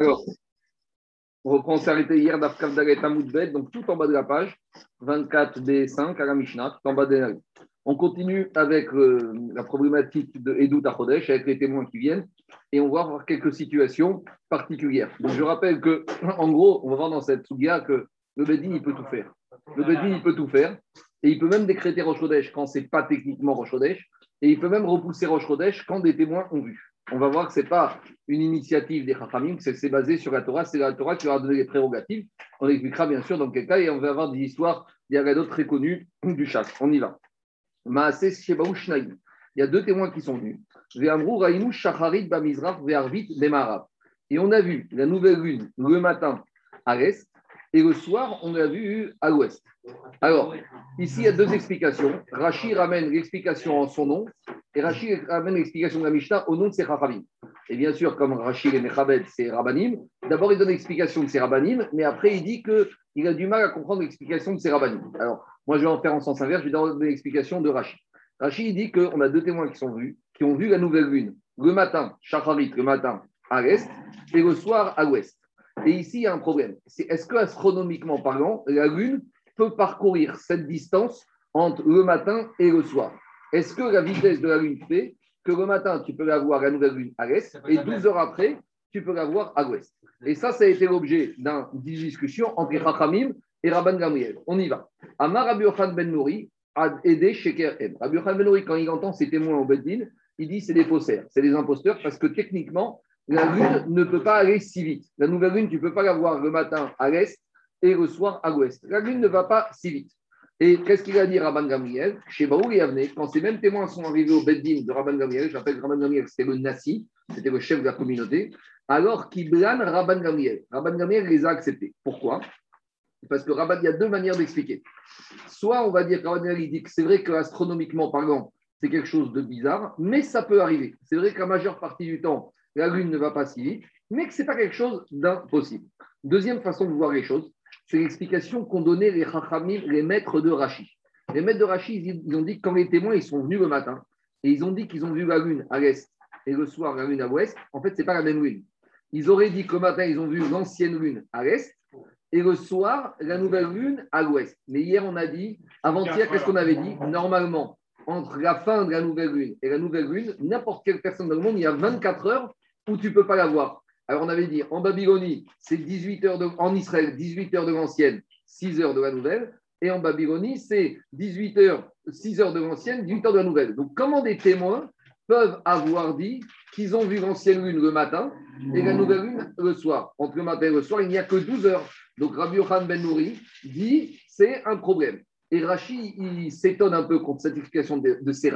Alors, on reprend, arrêté hier d'Afkav Dalet Amoudbet, donc tout en bas de la page, 24b5 à la Mishnah, tout en bas de la On continue avec euh, la problématique de Edou Tachodesh, avec les témoins qui viennent, et on va voir quelques situations particulières. Donc je rappelle que, en gros, on va voir dans cette sougia que le Bedin, il peut tout faire. Le Bedin, il peut tout faire, et il peut même décréter Rosh quand ce n'est pas techniquement Rosh et il peut même repousser Rosh quand des témoins ont vu on va voir que ce n'est pas une initiative des Chachamim, que c'est basé sur la Torah, c'est la Torah qui leur a donné les prérogatives. On expliquera bien sûr dans quel cas et on va avoir des histoires d'autres très connues du chat. On y va. Il y a deux témoins qui sont venus. Et on a vu la nouvelle lune le matin à l'est et le soir, on l'a vu à l'ouest. Alors, ici, il y a deux explications. Rachid ramène l'explication en son nom et Rachid ramène l'explication de la Mishnah au nom de ses Chachamim. Et bien sûr, comme Rachid et Mechabed, c'est Rabbanim, d'abord il donne l'explication de ses Rabbanim, mais après il dit qu'il a du mal à comprendre l'explication de ses Rabbanim. Alors, moi je vais en faire en sens inverse, je vais donner l'explication de Rachid. Rachid dit qu'on a deux témoins qui sont vus, qui ont vu la nouvelle lune le matin, Shacharit, le matin à l'est, et le soir à l'ouest. Et ici, il y a un problème. C'est est-ce que astronomiquement parlant, la Lune peut parcourir cette distance entre le matin et le soir? Est-ce que la vitesse de la Lune fait que le matin, tu peux la voir la nouvelle Lune à l'est et 12 heures après, tu peux la voir à l'ouest Et ça, ça a été l'objet d'une discussion entre Rachamim et Rabban Gamriel. On y va. Amar Rabbi Ben Nouri a aidé Sheker M. Rabbi Ben Nouri, quand il entend ses témoins au Beddin, il dit c'est des faussaires, c'est des imposteurs parce que techniquement, la lune ne peut pas aller si vite. La nouvelle lune, tu ne peux pas la voir le matin à l'est et le soir à l'ouest. La lune ne va pas si vite. Et qu'est-ce qu'il a dit Rabban Gamriel Chez Baou et Avne, quand ces mêmes témoins sont arrivés au Beddin de Rabban Gamriel, j'appelle Rabban Gamriel, c'était le Nassi, c'était le chef de la communauté, alors blâme Rabban Gamriel. Rabban Gamriel les a acceptés. Pourquoi? Parce que Rabban, il y a deux manières d'expliquer. Soit on va dire, Rabban Gamriel dit que c'est vrai qu'astronomiquement parlant, c'est quelque chose de bizarre, mais ça peut arriver. C'est vrai que la majeure partie du temps, la Lune ne va pas si vite, mais que ce n'est pas quelque chose d'impossible. Deuxième façon de voir les choses, c'est l'explication qu'ont donné les les maîtres de Rachi. Les maîtres de Rachi, ils ont dit que quand les témoins ils sont venus le matin, et ils ont dit qu'ils ont vu la Lune à l'est et le soir la Lune à l'ouest, en fait, ce n'est pas la même Lune. Ils auraient dit le matin, ils ont vu l'ancienne Lune à l'est, et le soir, la nouvelle Lune à l'ouest. Mais hier, on a dit, avant-hier, qu'est-ce qu'on avait dit? Normalement, entre la fin de la nouvelle lune et la nouvelle lune, n'importe quelle personne dans le monde, il y a 24 heures où tu ne peux pas la voir. Alors, on avait dit, en Babylonie, c'est 18 heures de, en Israël, 18 heures de l'ancienne, 6 heures de la nouvelle. Et en Babylonie, c'est 18 heures, 6 heures de l'ancienne, 18 heures de la nouvelle. Donc, comment des témoins peuvent avoir dit qu'ils ont vu l'ancienne lune le matin et la nouvelle lune le soir? Entre le matin et le soir, il n'y a que 12 heures. Donc, Rabbi Yohan Ben Nouri dit c'est un problème. Et Rachid, il s'étonne un peu contre cette explication de, de ces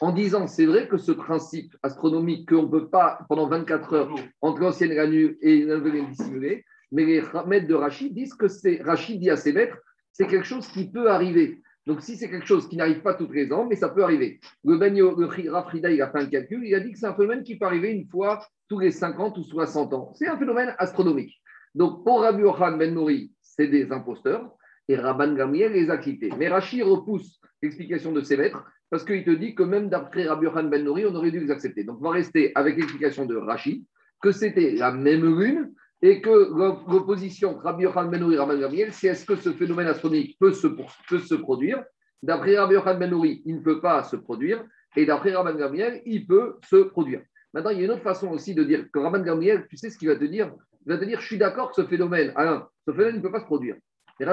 en disant c'est vrai que ce principe astronomique qu'on ne peut pas, pendant 24 heures, entre l'ancienne et la nuit et la nouvelle dissimulée, mais les maîtres de Rachid disent que c'est, Rachid dit à ses maîtres, c'est quelque chose qui peut arriver. Donc, si c'est quelque chose qui n'arrive pas tous les ans, mais ça peut arriver. Le, Benio, le Rafrida, il a fait un calcul, il a dit que c'est un phénomène qui peut arriver une fois tous les 50 ou 60 ans. C'est un phénomène astronomique. Donc, pour Rabbi Ochan Ben Nouri, c'est des imposteurs et Rabban Gamriel les a quittés. Mais Rachid repousse l'explication de ses maîtres parce qu'il te dit que même d'après Rabbi Yohan Ben Nouri, on aurait dû les accepter. Donc, on va rester avec l'explication de Rachid que c'était la même lune et que l'opposition Rabbi Yohan Ben Nouri et Rabban Gamriel, c'est est-ce que ce phénomène astronomique peut se, peut produire? D'après Rabbi Yohan Ben Nouri, il ne peut pas se produire et d'après Rabban Gamriel, il peut se produire. Maintenant, il y a une autre façon aussi de dire que Rabban Gamriel, tu sais ce qu'il va te dire? Il va te dire, je suis d'accord ce phénomène, Alain, ce phénomène ne peut pas se produire. Et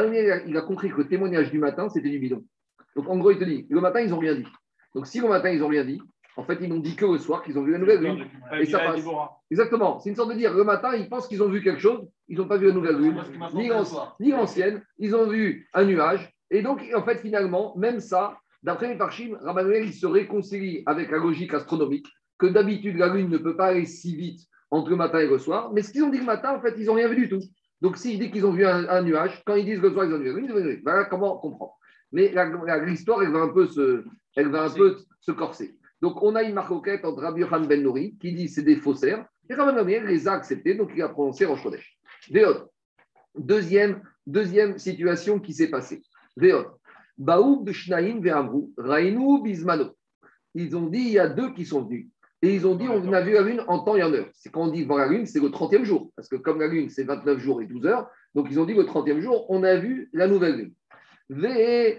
il a compris que le témoignage du matin, c'était du bidon. Donc, en gros, il te dit, le matin, ils n'ont rien dit. Donc, si le matin, ils n'ont rien dit, en fait, ils n'ont dit que le soir qu'ils ont vu la nouvelle lune. Et ça passe. Exactement. C'est une sorte de dire, le matin, ils pensent qu'ils ont vu quelque chose, ils n'ont pas vu la nouvelle lune, ni l'ancienne, ils ont vu un nuage. Et donc, en fait, finalement, même ça, d'après les Parchim, Rabbanuel, il se réconcilie avec la logique astronomique, que d'habitude, la lune ne peut pas aller si vite entre le matin et le soir. Mais ce qu'ils ont dit le matin, en fait, ils n'ont rien vu du tout. Donc, s'ils disent qu'ils ont vu un, nuage, quand ils disent le soir, ils ont vu un nuage, voilà comment on comprend. Mais l'histoire, elle va un peu se, elle va un peu se corser. Donc, on a une marcoquette entre Rabbi Yohan Ben Nouri, qui dit c'est des faussaires, et Rabbi Gamriel les a acceptés, donc il a prononcé Rosh Chodesh. Deuxième, deuxième situation qui s'est passée. Veot. Baoub Shnaim Ve'amrou, Rainu Bismano. Ils ont dit il y a deux qui sont venus. Et ils ont dit, on a vu la lune en temps et en heure. C'est quand on dit voir la lune, c'est le 30e jour. Parce que comme la lune, c'est 29 jours et 12 heures, donc ils ont dit le 30e jour, on a vu la nouvelle lune. Le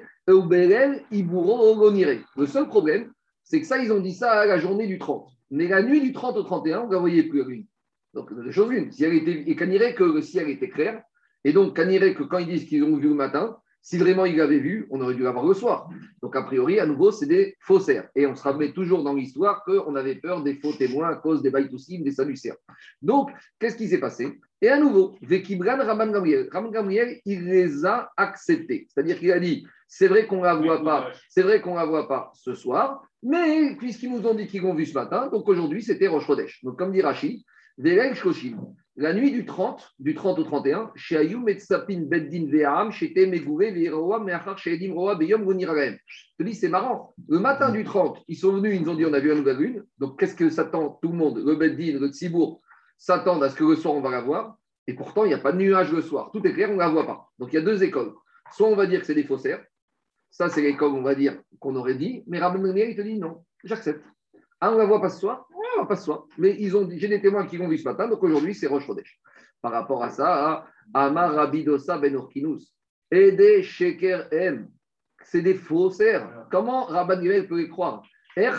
seul problème, c'est que ça, ils ont dit ça à la journée du 30. Mais la nuit du 30 au 31, vous ne voyez plus la lune. Donc, deux choses l'une. Si elle était, et que le ciel était clair, et donc irait que quand ils disent qu'ils ont vu le matin, si vraiment ils l'avaient vu, on aurait dû l'avoir le soir. Donc, a priori, à nouveau, c'est des faussaires. Et on se rappelait toujours dans l'histoire qu'on avait peur des faux témoins à cause des baïtoussim, des salucères. Donc, qu'est-ce qui s'est passé? Et à nouveau, Vekibran Raman Gamriel. Raman Gamriel, il les a acceptés. C'est-à-dire qu'il a dit c'est vrai qu'on ne la voit pas, c'est vrai qu'on la voit pas ce soir, mais puisqu'ils nous ont dit qu'ils l'ont vu ce matin, donc aujourd'hui, c'était Rosh Donc, comme dit Rachid, la nuit du 30, du 30 au 31, chez Ayum et Beddin Ve'am, chez Temegoure, Ve'roa, Meachar, chez Edim Roa, Beyom, Goniragem. Je te dis, c'est marrant. Le matin du 30, ils sont venus, ils nous ont dit, on a vu la nouvelle lune. Donc, qu'est-ce que s'attend tout le monde Le Beddin, le Tzibour, s'attendent à ce que le soir, on va la voir. Et pourtant, il n'y a pas de nuage le soir. Tout est clair, on ne la voit pas. Donc, il y a deux écoles. Soit on va dire que c'est des faussaires. Ça, c'est l'école, on va dire, qu'on aurait dit. Mais Rabban il te dit non, j'accepte. Ah, on ne la voit pas ce soir pas soi. Mais ils ont, j'ai des témoins qui l'ont vu ce matin, donc aujourd'hui, c'est Roche. Par rapport à ça, Amar Rabidosa Ben Urkinus, et des Sheker M, c'est des faussaires. Comment Rabban Gimel peut les croire? Er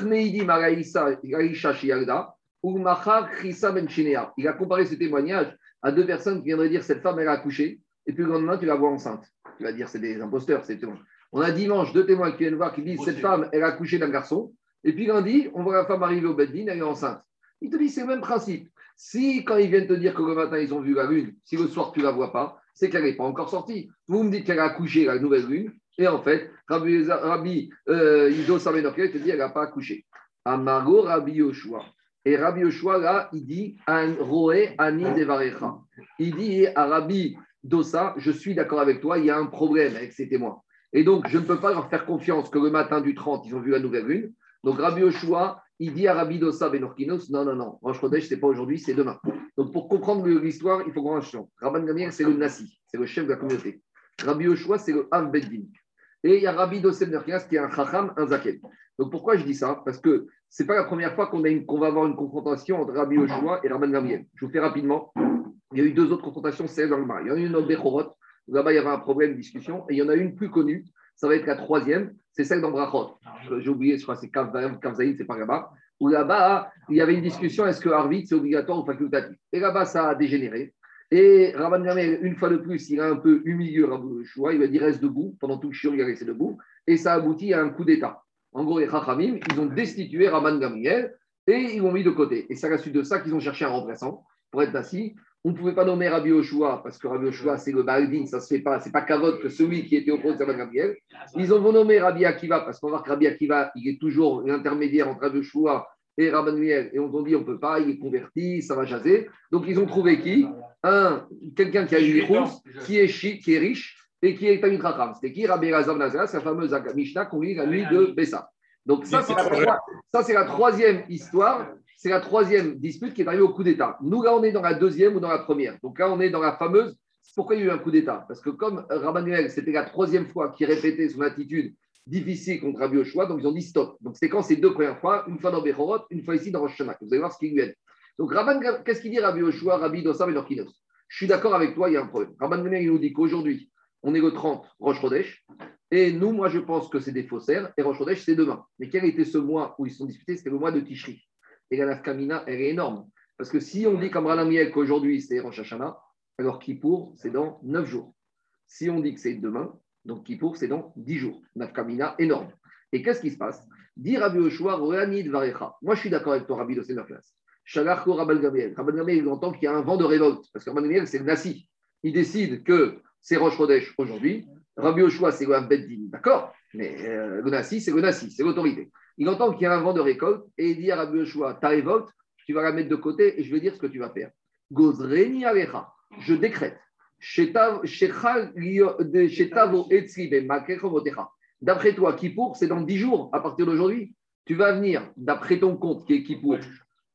Il a comparé ce témoignage à deux personnes qui viendraient dire cette femme, elle a accouché, et puis le lendemain, tu la vois enceinte. Tu vas dire, c'est des imposteurs, c'est On a dimanche deux témoins qui viennent voir qui disent cette femme, elle a accouché d'un garçon. Et puis lundi, on voit la femme arriver au Beddin, elle est enceinte. Il te dit, c'est le même principe. Si, quand ils viennent te dire que le matin, ils ont vu la lune, si le soir, tu ne la vois pas, c'est qu'elle n'est pas encore sortie. Vous me dites qu'elle a accouché la nouvelle lune, et en fait, Rabbi, Rabbi euh, Ido te dit qu'elle n'a pas accouché. Amaro Rabbi Yoshua. Et Rabbi Yoshua, là, il dit Roé Ani Devarecha. Il dit à Rabbi Dosa, je suis d'accord avec toi, il y a un problème avec ces témoins. Et donc, je ne peux pas leur faire confiance que le matin du 30, ils ont vu la nouvelle lune. Donc Rabbi Oshua, il dit à Rabbi Dosa Benorkinos, non, non, non, Rosh Chodesh, ce n'est pas aujourd'hui, c'est demain. Donc pour comprendre l'histoire, il faut qu'on change. Rabban Gamir, c'est le Nasi, c'est le chef de la communauté. Rabbi Oshua, c'est le Av Beddin. Et il y a Rabbi Dosa Benorkinos qui est un Chacham, un Zaken. Donc pourquoi je dis ça? Parce que ce n'est pas la première fois qu'on va avoir une confrontation entre Rabbi Oshua et Rabban Gamir. Je vous fais rapidement. Il y a eu deux autres confrontations, c'est dans le mar. Il y en a une au Bechorot, là-bas il y avait un problème de discussion, et il y en a une plus connue, ça va être la troisième, c'est celle d'Ambrachot. J'ai oublié, je crois que c'est Kavzaïn, c'est pas là-bas. Où là-bas, il y avait une discussion est-ce que Harvit, c'est obligatoire ou facultatif? Et là-bas, ça a dégénéré. Et Rabban Gamel, une fois de plus, il a un peu humilié Rabbi choix. Il va dire reste debout. Pendant tout le chiot, il a resté debout. Et ça aboutit à un coup d'État. En gros, les Chachamim, ils ont destitué Rabban Gamriel et ils l'ont mis de côté. Et c'est à la suite de ça qu'ils ont cherché un remplaçant pour être assis. On ne pouvait pas nommer Rabbi Oshua parce que Rabbi Oshua, c'est le Baldin, ça ne se fait pas, c'est pas Kavod que celui qui était opposé à Gabriel. Ils ont nommé Rabbi Akiva parce qu'on voit que Rabbi Akiva, il est toujours l'intermédiaire entre Rabbi Oshua et Rabbi Gabriel. Et on a dit, on ne peut pas, il est converti, ça va jaser. Donc ils ont trouvé qui? Un, quelqu'un qui a une réponse, qui est, qui est riche et qui est Tamit Racham. C'était qui? Rabbi Razam Nazar, c'est la fameuse Mishnah qu'on lit la nuit de Bessa. Donc ça, c'est la troisième histoire c'est la troisième dispute qui est arrivée au coup d'État. Nous, là, on est dans la deuxième ou dans la première. Donc là, on est dans la fameuse. Pourquoi il y a eu un coup d'État Parce que comme Rabbanuel, c'était la troisième fois qu'il répétait son attitude difficile contre Rabbi Oshua, donc ils ont dit stop. Donc c'est quand ces deux premières fois, une fois dans Bechorot, une fois ici dans Rosh Vous allez voir ce qui lui est. Donc Rabban, qu'est-ce qu'il dit Rabbi Oshua, Rabbi Dossam et Norkinos Je suis d'accord avec toi, il y a un problème. Rabban il nous dit qu'aujourd'hui, on est le 30 Rosh Chodesh, et nous, moi, je pense que c'est des faussaires, et Rosh Chodesh, c'est demain. Mais quel était ce mois où ils sont disputés? C'était le mois de Tishri et la nafkamina, elle est énorme. Parce que si on dit comme Ranamiel qu'aujourd'hui c'est Rosh Hashanah, alors Kippour, c'est dans 9 jours. Si on dit que c'est demain, donc Kippour, c'est dans 10 jours. Nafkamina, énorme. Et qu'est-ce qui se passe? Dit Rabbi Yoshua, Varecha. Moi, je suis d'accord avec toi, Rabbi de Sénaflas. Shalarko Rabal Gabriel. Rabal Gabriel, il entend qu'il y a un vent de révolte. Parce que Gabriel, c'est le Nassi. Il décide que c'est Rosh Chodesh aujourd'hui. Rabbi Yoshua, c'est le Beddin. D'accord? Mais euh, le Nassi, c'est le Nassi, c'est l'autorité. Il entend qu'il y a un vent de récolte et il dit à Rabbi Yoshua, ta révolte, tu vas la mettre de côté et je vais dire ce que tu vas faire. Gozreni alecha, je décrète. D'après toi, Kippour, c'est dans 10 jours à partir d'aujourd'hui. Tu vas venir, d'après ton compte qui est Kippour,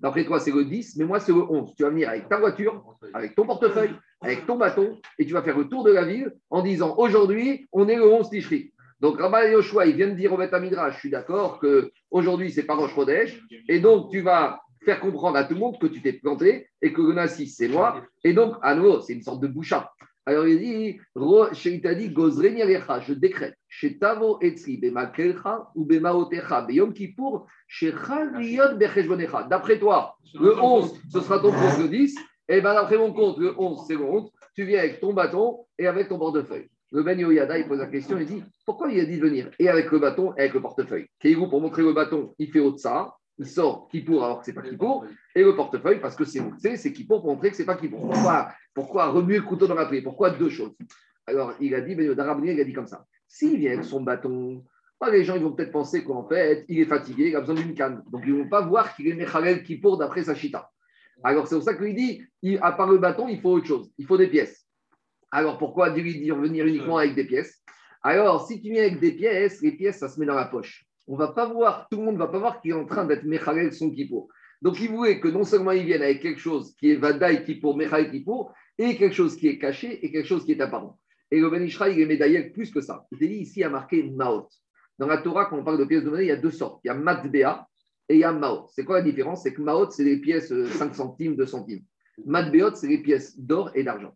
d'après toi, c'est le 10, mais moi, c'est le 11. Tu vas venir avec ta voiture, avec ton portefeuille, avec ton bâton, et tu vas faire le tour de la ville en disant aujourd'hui, on est le 11 Tishri. Donc Rabbi Yoshua, il vient de dire au Beth je suis d'accord qu'aujourd'hui, c'est pas Roche Chodesh, et donc tu vas faire comprendre à tout le monde que tu t'es planté et que le Nassi, c'est moi. Et donc, à nouveau, c'est une sorte de boucha. Alors il dit, je décrète, chez Tavo Etzri, Bema ou Bema Otecha, Beyom Kippour, chez. D'après toi, le 11, ce sera ton compte le 10, et bien d'après mon compte, le 11, c'est mon compte, tu viens avec ton bâton et avec ton portefeuille. Le Ben Yoyada, il pose la question, il dit, pourquoi il a dit de venir? Et avec le bâton et avec le portefeuille. Kéhigou, pour montrer le bâton, il fait ça il sort Kippour alors que ce n'est pas Kippour, et le portefeuille parce que c'est c'est Kippour pour montrer que ce n'est pas Kippour. Pourquoi, pourquoi remuer le couteau dans la plaie? Pourquoi deux choses? Alors il a dit, mais il a dit comme ça. S'il vient avec son bâton, bah, les gens ils vont peut-être penser qu'en fait, il est fatigué, il a besoin d'une canne. Donc ils ne vont pas voir qu'il est Mechalel Kippour d'après sa chita. Alors c'est pour ça qu'il dit, à part le bâton, il faut autre chose, il faut des pièces. Alors pourquoi dire venir uniquement avec des pièces? Alors si tu viens avec des pièces, les pièces, ça se met dans la poche on va pas voir, tout le monde ne va pas voir qu'il est en train d'être Mechalel son Kippour. Donc il voulait que non seulement il vienne avec quelque chose qui est Vadaï Kippour, Mechalel Kippour, et quelque chose qui est caché et quelque chose qui est apparent. Et le Ben il est médaillé plus que ça. Il dit ici, il a marqué Maot. Dans la Torah, quand on parle de pièces de monnaie, il y a deux sortes. Il y a Matbea et il y a Maot. C'est quoi la différence? C'est que Maot, c'est les pièces 5 euh, centimes, 2 centimes. Matbeot, c'est les pièces d'or et d'argent.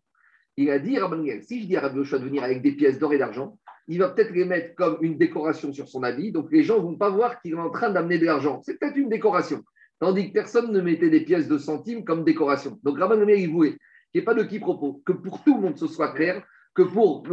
Il a dit, Rabban si je dis à Rabbi de venir avec des pièces d'or et d'argent, il va peut-être les mettre comme une décoration sur son habit. Donc les gens ne vont pas voir qu'il est en train d'amener de l'argent. C'est peut-être une décoration. Tandis que personne ne mettait des pièces de centimes comme décoration. Donc Rabban Gamliel, il voulait qu'il n'y ait pas de qui propos, que pour tout le monde ce soit clair, que pour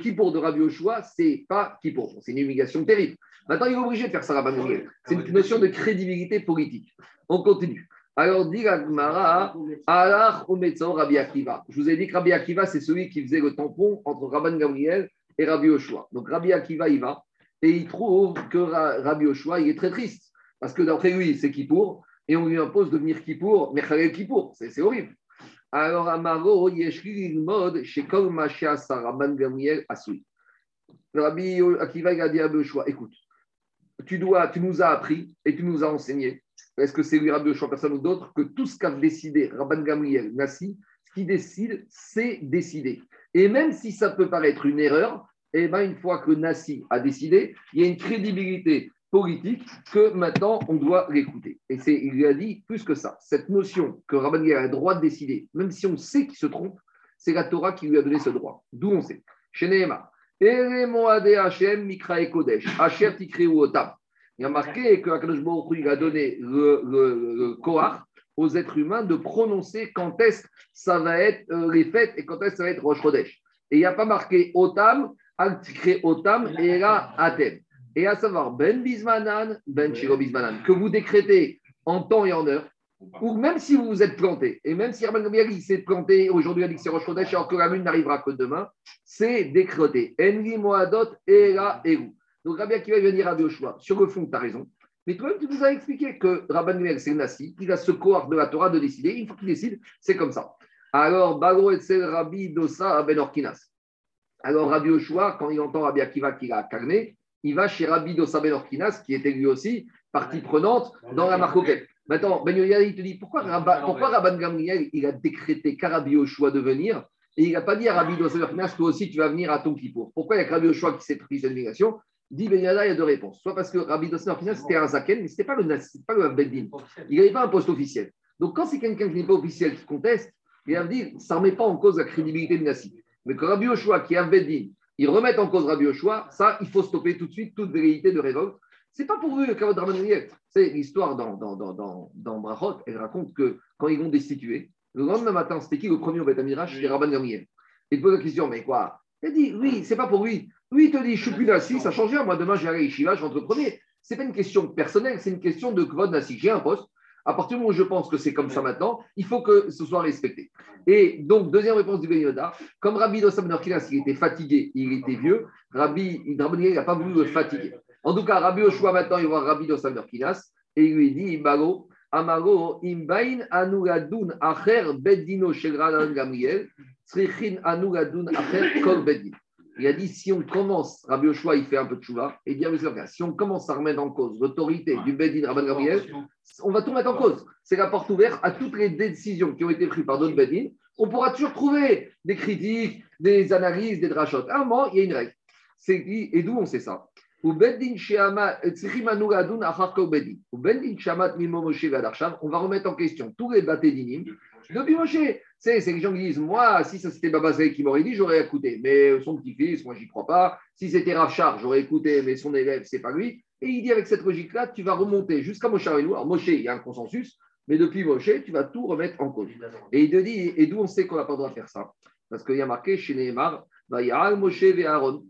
qui pour de Rabbi Oshua, c'est pas qui pour. C'est une humiliation terrible. Maintenant, il est obligé de faire ça, Rabban C'est une notion de crédibilité politique. On continue. Alors, dit Gmara, Allah Rabbi Akiva. Je vous ai dit que Rabbi Akiva, c'est celui qui faisait le tampon entre Rabban Gamriel et Rabbi Oshua. Donc Rabbi Akiva, il va et il trouve que Rabbi Oshua, il est très triste. Parce que d'après lui, c'est Kippour, et on lui impose de venir Kippour, mais Khalel Kippour, c'est horrible. Alors, Amaro, Yeshli mode chez Kol Rabban Gamriel Asui. Rabbi Akiva, il a dit à Rabbi Oshua, écoute, tu, dois, tu nous as appris et tu nous as enseigné, est-ce que c'est lui Rabbi Oshua, personne ou d'autre, que tout ce qu'a décidé Rabban Gamriel Nassi, ce qui décide, c'est décider. Et même si ça peut paraître une erreur, et eh ben, une fois que Nassi a décidé, il y a une crédibilité politique que maintenant on doit l'écouter. Et c'est, il a dit plus que ça. Cette notion que Rabban a le droit de décider, même si on sait qu'il se trompe, c'est la Torah qui lui a donné ce droit. D'où on sait. Chez Nehema. Hashem Mikra Kodesh. Hashem Otam. Il a marqué que Akadosh il a donné le, le, le aux êtres humains de prononcer quand est-ce ça va être euh, les fêtes et quand est-ce ça va être Rosh Chodesh. Et il n'y a pas marqué Otam, Altikre Otam et là Atem. Et à savoir Ben Bismanan, Ben Shiro Bismanan, que vous décrétez en temps et en heure, ou même si vous vous êtes planté, et même si Herman Gambiel s'est planté aujourd'hui à dit que c'est Rosh Chodesh, alors que la lune n'arrivera que demain, c'est décrété. Envi Moadot et là Donc Rabbi Akiva va venir à choix. Sur le fond, tu as raison. Mais toi-même, tu nous as expliqué que Rabban Gamliel, c'est Nassi, il a ce corps de la Torah de décider. Une fois qu'il décide, c'est comme ça. Alors, Bagro et Rabbi Dosa Ben Orkinas. Alors, Rabbi Oshua, quand il entend Rabbi Akiva qui a calmé, il va chez Rabbi Dosa Ben Orkinas, qui était lui aussi partie prenante dans la marcoquette. Maintenant, Ben il te dit pourquoi, pourquoi Rabban Gamliel, il a décrété qu'à Rabbi Oshua de venir et il n'a pas dit à Rabbi Dosa Ben Orkinas, toi aussi tu vas venir à ton Kippour. Pourquoi il y a Rabbi Oshua qui s'est pris cette obligation Dit Ben il y a deux réponses. Soit parce que Rabbi Dosner, c'était un Zaken, mais ce n'était pas le, pas le Beddin. Il n'avait pas un poste officiel. Donc, quand c'est quelqu'un qui n'est pas officiel qui conteste, il va dire ça ne remet pas en cause la crédibilité de Nassi. Mais que Rabbi Oshua, qui est un Beddin, il remet en cause Rabbi Oshua, ça, il faut stopper tout de suite toute vérité de révolte. Ce n'est pas pour vous le Kavod C'est l'histoire dans, dans, dans, dans, Brachot. Elle raconte que quand ils vont destituer, le lendemain matin, c'était qui le premier au Beth Amirach C'était Rabban Gamriel. Il pose la question mais quoi? Il dit oui, c'est pas pour lui. Oui, il te dit, je suis plus Nassi, ça change rien. Moi, demain, j'irai à Yeshiva, je rentre premier. Ce n'est pas une question personnelle, c'est une question de Kvod Nassi. J'ai un poste. À partir du moment où je pense que c'est comme ça maintenant, il faut que ce soit respecté. Et donc, deuxième réponse du Ben Yoda, comme Rabbi Dossam Norkinas, il était fatigué, il était vieux, Rabbi il n'a pas voulu le fatiguer. En tout cas, Rabbi Oshua, maintenant, il voit Rabbi Dossam Norkinas, et il lui dit, Ibago, Amago, Imbain, Anugadun, Acher, Shegradan, Gamriel, Srichin, Anugadun, Acher, Kol, Beddin. Il a dit si on commence, Rabbi Oshua, il fait un peu de chouva, et bien, si on commence à remettre en cause l'autorité du Bedin Rabban Gabriel, on va tout mettre en cause. C'est la porte ouverte à toutes les décisions qui ont été prises par d'autres Bedin. On pourra toujours trouver des critiques, des analyses, des drachotes. À un moment, il y a une règle. Et d'où on sait ça? On va remettre en question tous les bâtés depuis Moshe. C'est les gens qui disent Moi, si ça c'était Babazé qui m'aurait dit, j'aurais écouté. Mais son petit-fils, moi, j'y crois pas. Si c'était Rachar, j'aurais écouté, mais son élève, c'est pas lui. Et il dit avec cette logique-là, tu vas remonter jusqu'à Moshe Rabbeinu. Alors, Moshe, il y a un consensus, mais depuis Moshe, tu vas tout remettre en cause. Et il te dit Et d'où on sait qu'on n'a pas le droit de faire ça? Parce qu'il y a marqué chez Nehemar Moshe et Aaron.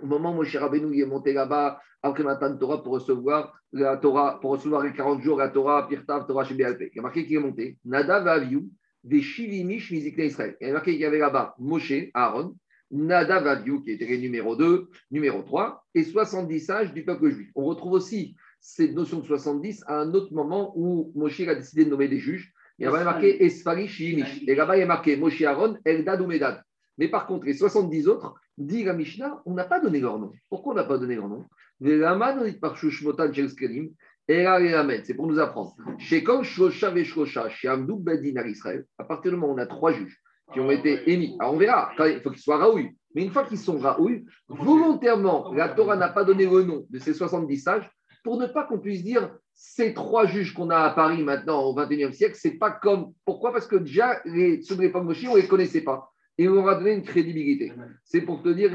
Au moment où Moshe Rabbeinu est monté là-bas, après Matan Torah, pour recevoir la Torah, pour recevoir les 40 jours la Torah, Pirtav, Torah chez Il y a marqué qu'il est monté. Nada Vaviou, des Shivimish Mizikne Israël. Il y a marqué qu'il y avait là-bas Moshe, Aaron, Nada Vaviou, qui était numéro 2, numéro 3, et 70 sages du peuple juif. On retrouve aussi cette notion de 70 à un autre moment où Moshe a décidé de nommer des juges. Il y avait marqué Esfari Shivimish. Et là-bas, il y a marqué Moshe Aaron, Eldad ou Medad. Mais par contre, les 70 autres, dit la Mishnah, on n'a pas donné leur nom. Pourquoi on n'a pas donné leur nom? C'est pour nous apprendre. À partir du moment où on a trois juges qui ont été émis, alors on verra, il faut qu'ils soient raouilles. Mais une fois qu'ils sont raouilles, volontairement, la Torah n'a pas donné le nom de ces 70 sages pour ne pas qu'on puisse dire ces trois juges qu'on a à Paris maintenant au XXIe siècle, c'est pas comme. Pourquoi? Parce que déjà, les, ceux de on ne les connaissait pas et on va donner une crédibilité. C'est pour te dire,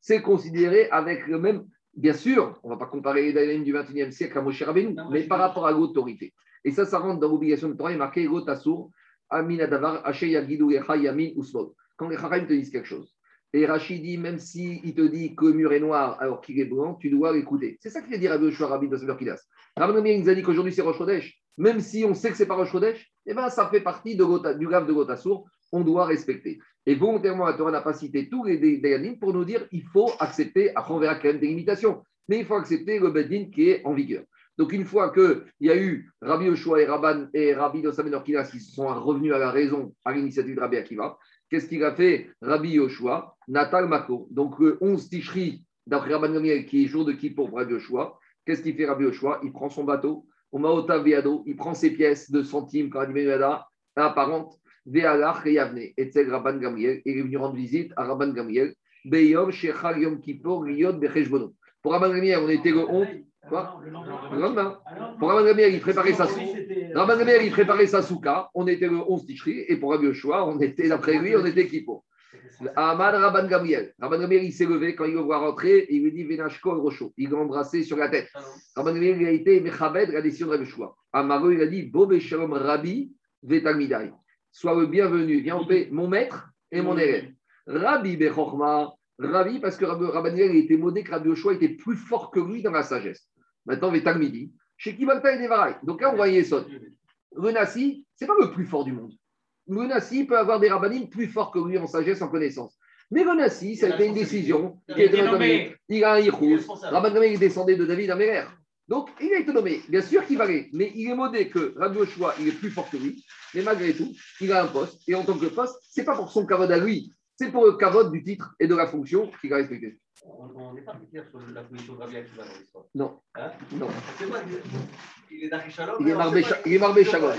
c'est considéré avec le même, bien sûr, on ne va pas comparer les Daïlim du 21e siècle à Moshe Rabbeinu, mais par rapport à l'autorité. Et ça, ça rentre dans l'obligation de Torah, il est marqué Gotasur, Yagidu Yamin Usmod. Quand les Chachamim te disent quelque chose, et Rachid dit, même s'il il te dit que le mur est noir alors qu'il est blanc, tu dois l'écouter. C'est ça qu'il a dit Rabbi Yoshua Rabbi de Kidas. Rabbi nous a dit qu'aujourd'hui c'est Rosh Chodesh. Même si on sait que c'est pas Rosh eh ben, ça fait partie du grave de Gotassour, on doit respecter. Et volontairement, la Torah n'a pas cité tous les Dayanim pour nous dire il faut accepter, après on verra quand même des limitations, mais il faut accepter le Bedin qui est en vigueur. Donc une fois qu'il y a eu Rabbi Yoshua et, Rabban, et Rabbi Dosamen Orkinas qui sont revenus à la raison à l'initiative de Rabbi Akiva, qu'est-ce qu'il a fait Rabbi Yoshua, Natal Mako, donc le 11 Tishri d'après Rabban Gamiel qui est jour de Kippour pour Rabbi Yoshua, qu'est-ce qu'il fait Rabbi Yoshua? Il prend son bateau, il prend ses pièces de centimes quand il apparente, Ve'alach et Yavne, et Rabban Gamriel, il est venu rendre visite à Rabban Gamriel, Beyom Shechal Yom Kippur, Liot Becheshbono. Pour Rabban Gamriel, on était le 11. Quoi? Le lendemain. Pour Rabban Gamriel, il préparait sa souka. Rabban Gamriel, il préparait sa souka. On était le 11 Tishri. Et pour Rabbi Yoshua, on était, d'après lui, on était Kippur. Ahmad Rabban Gabriel. Rabban Gabriel, il s'est levé quand il le voit rentrer et il lui dit Venashko Rocho. Il l'a embrassé sur la tête. Rabban Gabriel, il a été Mechabed, la décision de Rabbi Shua. Amaro, il a dit Bobe Shalom Rabbi Vetalmidai. Sois le bienvenu, viens en paix, mon maître et mon élève. Rabbi Bechorma, Rabbi, parce que Rabban Gabriel était modé que Rabbi Yoshua était plus fort que lui dans la sagesse. Maintenant, Vetalmidi. Chez Kibalta et Devarai. Donc là, on voit Yesod. Le Nassi, ce n'est pas le plus fort du monde. Menassi peut avoir des rabbinim plus forts que lui en sagesse, en connaissance. Mais Menassi, ça a été une décision qui est nommé. Il a un Yichus. Rabban il descendait de David Améler. Donc, il a été nommé. Bien sûr qu'il valait, mais il est modé que Rabbi Oshua, il est plus fort que lui. Mais malgré tout, il a un poste. Et en tant que poste, ce n'est pas pour son cavode à lui, c'est pour le cavode du titre et de la fonction qu'il a respecté. On n'est pas clair sur la position de Rabbi Akiva dans l'histoire. Non. Hein non. C'est Il est d'Achishalom Il est Marbé Shalom.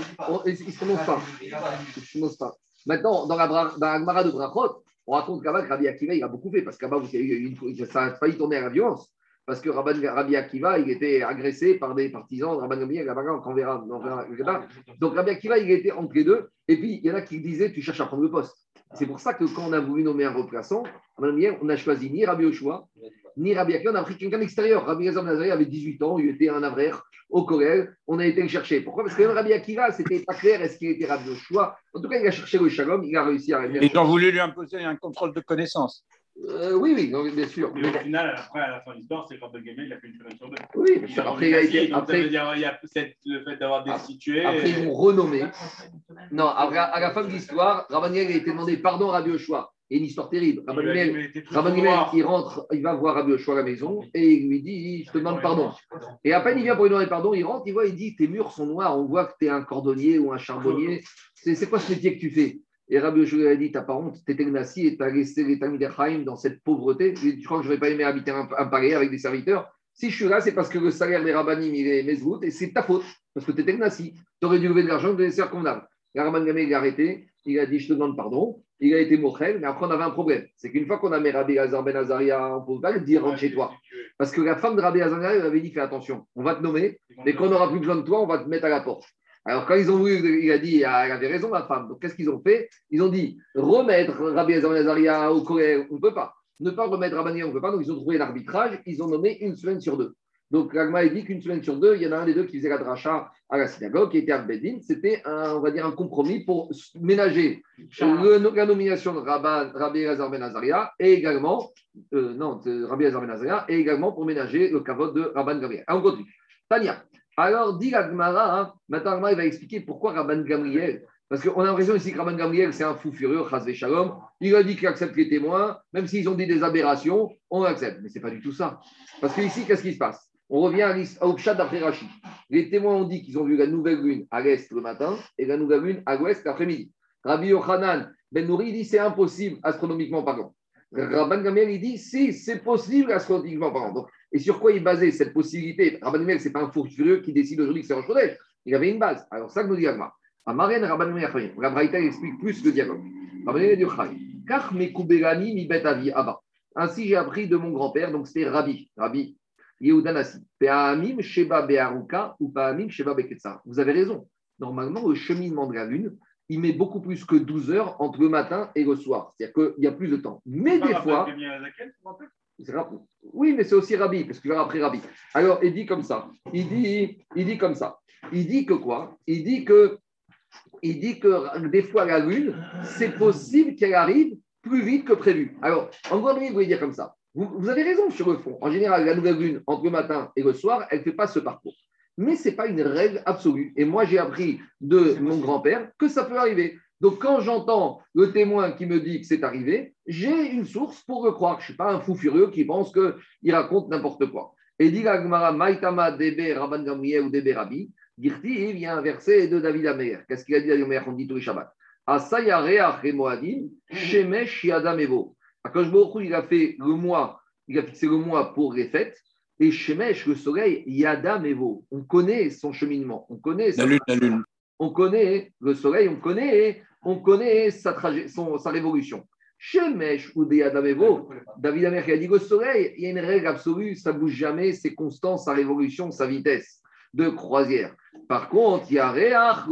Il ne se prononce pas. Il ne se prononce pas. Maintenant, dans la, dans la de Brachot, on raconte qu'Abba, Rabbi Akiva, il a beaucoup fait, parce qu'Abba, ça a failli tourner à la violence. Parce que Rabbi Akiva, il était agressé par des partisans de Rabban Gamliel, on verra. Donc Rabbi Akiva, il était entre les deux. Et puis, il y en a qui disaient, tu cherches à prendre le poste. C'est pour ça que quand on a voulu nommer un remplaçant, on a choisi ni Rabbi Oshua, ni Rabbi Akiva, on a pris quelqu'un d'extérieur. Rabbi Gazam Nazari avait 18 ans, il était un avraire au collège, on a été le chercher. Pourquoi? Parce que même Rabbi Akiva, c'était pas clair, est-ce qu'il était Rabbi Oshua En tout cas, il a cherché le shalom, il a réussi à Ils ont voulu lui imposer un contrôle de connaissance. Euh, oui, oui, bien sûr. Mais au final, après, à la fin de l'histoire, c'est quand le gamin, il a fait une semaine sur deux. Oui, bien sûr. Après, il a été. Donc, après, ça veut dire il y a le fait d'avoir destitué. Après, ils vont renommer. Non, après, à la fin de l'histoire, Rabaniel a été demandé pardon à Rabbi Oshua. Et une histoire terrible. Rabaniel, il rentre, il va voir Rabbi Oshua à la maison et il lui dit Je te demande pardon. Et à peine il vient pour lui demander pardon, il rentre, il voit, il dit Tes murs sont noirs, on voit que tu es un cordonnier ou un charbonnier. C'est quoi ce métier que tu fais? Et Rabbi Yoshua a dit T'as pas honte, t'étais Gnassi et t'as laissé les dans cette pauvreté. Je crois que je n'aurais pas aimé habiter un, un palais avec des serviteurs? Si je suis là, c'est parce que le salaire des rabbinim, il est mesgout et c'est ta faute. Parce que t'étais Gnassi. Tu aurais dû lever de l'argent, de laisser convenable. Et Rabban Gamé, il a arrêté. Il a dit Je te demande pardon. il a été mochel, mais après on avait un problème. C'est qu'une fois qu'on a mis Rabbi Azar Ben Azaria, on ne pas le dire rentre chez toi. Parce que la femme de Rabbi Azar elle avait dit fais attention, on va te nommer, mais quand on n'aura plus besoin de toi, on va te mettre à la porte. Alors quand ils ont voulu, il a dit, elle avait raison la femme. Donc qu'est-ce qu'ils ont fait? Ils ont dit remettre Rabbi Azar Azaria au collège, on ne peut pas. Ne pas remettre Rabbi, on ne peut pas. Donc ils ont trouvé l'arbitrage, ils ont nommé une semaine sur deux. Donc, Ragma a dit qu'une semaine sur deux, il y en a un des deux qui faisait la dracha à la synagogue, qui était Arbedin. C'était, un, on va dire, un compromis pour ménager le, la nomination de Rabbi Azar Ben Azaria et également, euh, non, Rabbi Azar Ben Azaria, et également pour ménager le kavod de Rabban Gabriel. on continue. Tania. Alors, dit Agmara, hein, maintenant il va expliquer pourquoi Rabban Gabriel. Parce qu'on a l'impression ici que Rabban Gabriel, c'est un fou furieux, Shalom. Il a dit qu'il accepte les témoins, même s'ils ont dit des aberrations, on accepte. Mais ce n'est pas du tout ça. Parce que ici, qu'est-ce qui se passe? On revient à Obshad d'après Rachid. Les témoins ont dit qu'ils ont vu la nouvelle lune à l'est le matin et la nouvelle lune à l'ouest l'après-midi. Rabbi Yochanan Ben Nouri dit c'est impossible astronomiquement parlant. Rabban Gamel il dit si c'est possible astronomiquement parlant. Et sur quoi il basait cette possibilité? Rabban Gamel c'est pas un fou furieux qui décide aujourd'hui que c'est Rosh Chodesh. Il avait une base. Alors ça que nous dit Agma. Amaren Rabban Gamel La Braïta explique plus le dialogue. Rabban Gamel dit Kach mekubelani mi bet avi abba. Ainsi j'ai appris de mon grand-père, donc c'était Rabbi. Rabbi Yehudanasi. Sheba Beharuka ou Paamim Sheba Beketsa. Vous avez raison. Normalement, le cheminement de la Lune, il met beaucoup plus que 12 heures entre le matin et le soir. C'est-à-dire qu'il y a plus de temps. Mais des fois. Oui, mais c'est aussi Rabbi, parce qu'il va après Rabbi. Alors, il dit comme ça. Il dit, comme ça. Il dit que quoi? Il dit que, il dit que des fois, la Lune, c'est possible qu'elle arrive plus vite que prévu. Alors, en gros, il voulait dire comme ça. Vous, avez raison sur le fond. En général, la nouvelle lune, entre le matin et le soir, elle ne fait pas ce parcours. Mais ce n'est pas une règle absolue. Et moi, j'ai appris de mon grand-père que ça peut arriver. Donc, quand j'entends le témoin qui me dit que c'est arrivé, j'ai une source pour le croire. Je ne suis pas un fou furieux qui pense qu'il raconte n'importe quoi. Et dit Gmara, Maitama Debe Rabban Gamriel ou Debe Rabbi, Girti, il y a un verset de David Amer. Qu'est-ce qu'il a dit David Amer On dit tous les. Asayarea Remoadim, Shemesh Yadam Evo. Il a fait le mois, il a fixé le mois pour les fêtes. Et Shemesh, le soleil, Yada Mevo. On connaît son cheminement. On connaît la lune, la lune. On connaît le soleil, on connaît, on connaît sa, son, sa révolution. Shemesh ou Yada Mevo. David Amer a dit le soleil, il y a une règle absolue, ça ne bouge jamais, c'est constant, sa révolution, sa vitesse de croisière. Par contre, il y a Réach,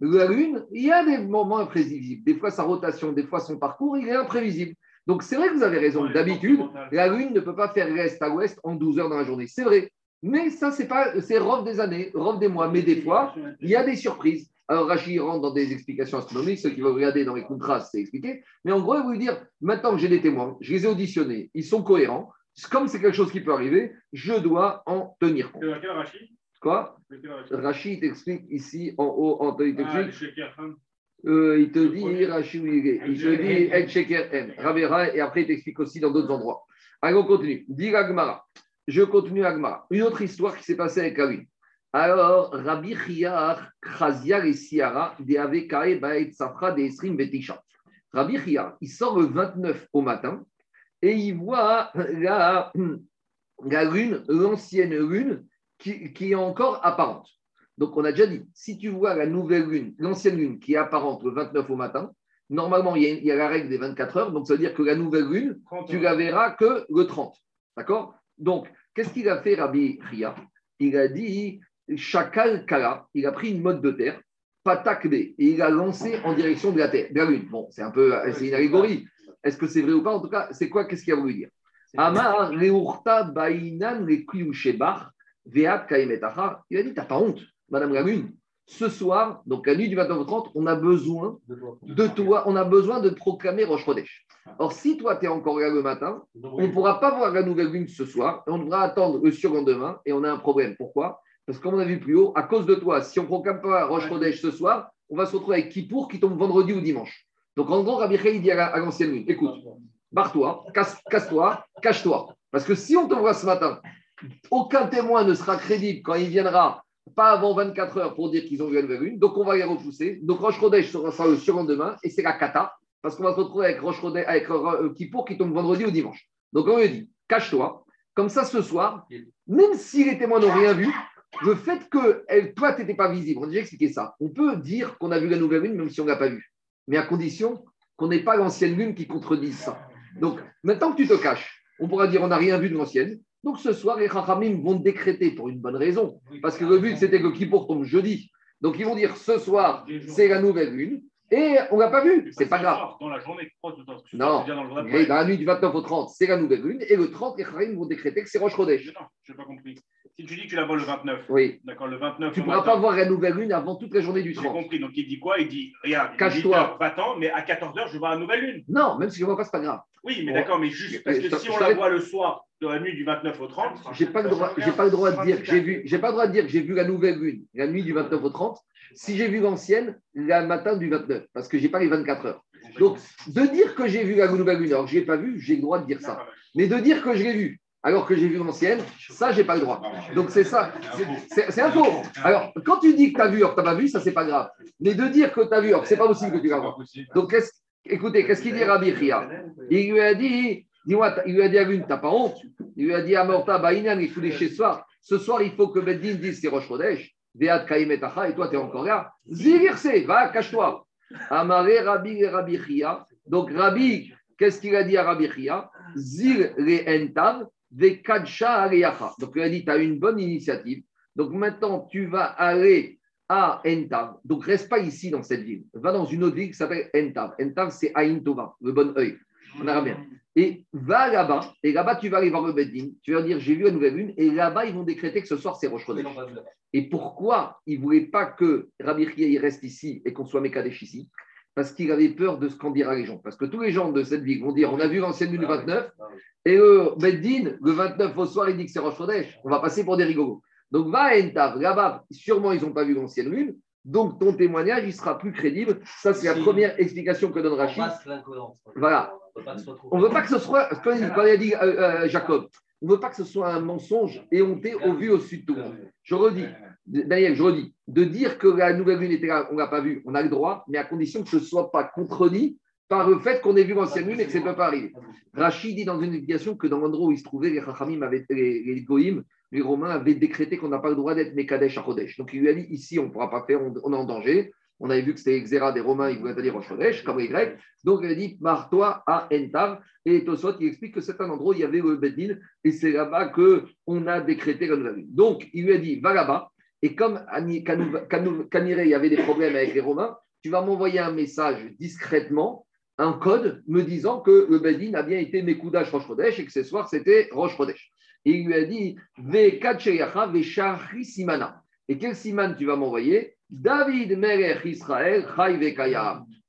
La Lune, il y a des moments imprévisibles. Des fois, sa rotation, des fois, son parcours, il est imprévisible. Donc, c'est vrai que vous avez raison. D'habitude, la Lune ne peut pas faire l'est à ouest en 12 heures dans la journée. C'est vrai. Mais ça, c'est pas, c'est robe des années, robe des mois. Mais des fois, il y a des surprises. Alors, Rachid rentre dans des explications astronomiques. Ceux qui vont regarder dans les contrats, c'est expliqué. Mais en gros, il veut dire maintenant que j'ai des témoins, je les ai auditionnés, ils sont cohérents comme c'est quelque chose qui peut arriver, je dois en tenir compte. Quoi? Rachid? T'explique ici en haut, en. Ah, euh, il te dit, Rachid, il te dit, El Sheker M, Ravera, et après il t'explique aussi dans d'autres endroits. Allez, on continue. Dit Agmara. Je continue Agmara. Une autre histoire qui s'est passée avec Kawi. Alors, Rabbi Chiyar, Chazia et Siara, Baet Safra, de Esrim, Betisha. Rabbi Chiyar, il sort le 29 au matin et il voit la, la lune, l'ancienne lune, qui, qui, est encore apparente. Donc, on a déjà dit, si tu vois la nouvelle lune, l'ancienne lune qui est apparente le 29 au matin, normalement, il y, a, il y, a, la règle des 24 heures, donc ça veut dire que la nouvelle lune, tu la verras que le 30. D'accord? Donc, qu'est-ce qu'il a fait, Rabbi Ria Il a dit, Chakal Kala, il a pris une mode de terre, Patakbe, et il a lancé en direction de la terre, de la lune. Bon, c'est un peu, c'est une allégorie. Est-ce que c'est vrai ou pas? En tout cas, c'est quoi? Qu'est-ce qu'il a voulu dire? Amar bainan Il a dit T'as pas honte, Madame la Lune. Ce soir, donc la nuit du 29 au 30, on a besoin de toi, on a besoin de proclamer Roche Chodesh. Or, si toi, tu es encore là le matin, on ne pourra pas voir la nouvelle lune ce soir, et on devra attendre le surlendemain, et on a un problème. Pourquoi? Parce que comme on a vu plus haut, à cause de toi, si on ne proclame pas Roche Chodesh ce soir, on va se retrouver avec Kippour qui tombe vendredi ou dimanche. Donc en gros, Rabbi il dit à l'ancienne lune, écoute, barre-toi, casse-toi, cache-toi. Parce que si on te voit ce matin, aucun témoin ne sera crédible quand il viendra pas avant 24 heures pour dire qu'ils ont vu la nouvelle lune. Donc on va les repousser. Donc Roche Rodèche sera le surlendemain et c'est la kata. Parce qu'on va se retrouver avec Roche Rodèche, avec euh, Kippour qui tombe vendredi ou dimanche. Donc on lui dit, cache-toi. Comme ça, ce soir, même si les témoins n'ont rien vu, le fait que elle, toi, tu n'étais pas visible, on a déjà expliqué ça. On peut dire qu'on a vu la nouvelle lune même si on ne l'a pas vue mais à condition qu'on n'ait pas l'ancienne lune qui contredise ça. Donc, maintenant que tu te caches, on pourra dire on n'a rien vu de l'ancienne. Donc, ce soir, les Chachamim vont décréter pour une bonne raison. Parce que le but, c'était que Kippour tombe jeudi? Donc, ils vont dire ce soir, c'est la nouvelle lune. Et on ne l'a pas vu, c'est pas grave. Dans la journée. Non, mais dans la nuit du 29 au 30, c'est la nouvelle lune. Et le 30, les Chachamim vont décréter que c'est Roche Chodesh. Non, je n'ai pas compris. Si tu dis que tu la vois le 29, Oui. d'accord, le 29. Tu ne pourras matin, pas voir la nouvelle lune avant toute la journée du J'ai 30. compris. Donc il dit quoi? Il dit regarde, Cache-toi. va-t'en, mais à 14h, je vois la nouvelle lune. Non, même si je ne vois pas, ce n'est pas grave. Oui, mais Bon. d'accord, mais juste parce que si on la voit le soir de la nuit du 29 au 30, J'ai pas le droit, j'ai pas le droit de dire que j'ai vu, j'ai pas le droit de dire que j'ai vu la nouvelle lune, la nuit du 29 au 30, si j'ai vu l'ancienne, le matin du 29, parce que j'ai pas les 24 heures. Donc, de dire que j'ai vu la alors que je l'ai pas vu, j'ai le droit de dire ça. Mais de dire que je l'ai vu alors que j'ai vu l'ancienne, ça, j'ai pas le droit. Donc, c'est ça, c'est- un faux. Alors, quand tu dis que tu as vu alors que tu n'as pas vu, ça, c'est pas grave. Mais de dire que tu as vu alors que c'est pas possible que tu l'as vu. Donc, qu'est-ce- écoutez, qu'est-ce qu'il dit Rabbi Chia? Il lui a dit, dis-moi, il lui a dit à l'une, t'as pas honte? Il lui a dit à Morta, il faut les chez soi. Ce soir, il faut que Beddin dise c'est Rosh Chodesh. Et toi, tu es encore là. Zilirse, va, cache-toi. Amaré Rabbi Rabbi Chia. Donc, Rabbi, qu'est-ce qu'il a dit à Rabbi Chia? Zil le entav, ve kadsha aleyacha. Donc, il a dit, tu as une bonne initiative. Donc, maintenant, tu vas aller à Entav. Donc, reste pas ici dans cette ville. Va dans une autre ville qui s'appelle Entav. Entav, c'est Aïn Tova, le bon œil. On a bien. Et va là-bas, et là-bas, tu vas aller voir le Beddin, tu vas leur dire, j'ai vu la nouvelle lune, et là-bas, ils vont décréter que ce soir, c'est Rosh. Et pourquoi ils ne voulaient pas que Rabbi reste ici et qu'on soit Mekadesh ici? Parce qu'il avait peur de ce qu'en dira les gens. Parce que tous les gens de cette ville vont dire, on a vu l'ancienne lune le 29, et le Beddin, le 29 au soir, il dit que c'est Rosh. On va passer pour des rigolos. Donc va à Entav, là-bas, sûrement, ils n'ont pas vu l'ancienne lune, donc ton témoignage, il sera plus crédible. Ça, c'est la première explication que donne On Rachid. Voilà. On ne veut pas que ce soit, quand il a dit euh, euh, Jacob, on ne veut pas que ce soit un mensonge éhonté au vu au sud de tout le monde. Je redis, Daniel, je redis, de dire que la nouvelle lune était là, on ne l'a pas vue, on a le droit, mais à condition que ce ne soit pas contredit par le fait qu'on ait vu l'ancienne lune et que ça ne peut pas arriver. Rachid dit dans une explication que dans l'endroit où il se trouvait, les Chachamim les, les Goïm, les Romains avaient décrété qu'on n'a pas le droit d'être Mekadesh à Chodesh. Donc il lui a dit ici, on ne pourra pas faire, on, est en danger. On avait vu que c'était Xéra des Romains, ils voulaient aller Rosh Chodesh, comme les Grecs. Donc il a dit, marre-toi à Entav. Et Tosot, il explique que c'est un endroit où il y avait le Beddin, et c'est là-bas qu'on a décrété la nouvelle. Donc il lui a dit, va là-bas. Et comme Kaniré, il y avait des problèmes avec les Romains, tu vas m'envoyer un message discrètement, un code, me disant que le Beddin a bien été Mekoudash Chodesh et que ce soir c'était Chodesh. Et il lui a dit, Ve Kacheyacha, Ve Shahri Simana. Et quel siman tu vas m'envoyer? David Melech Israël.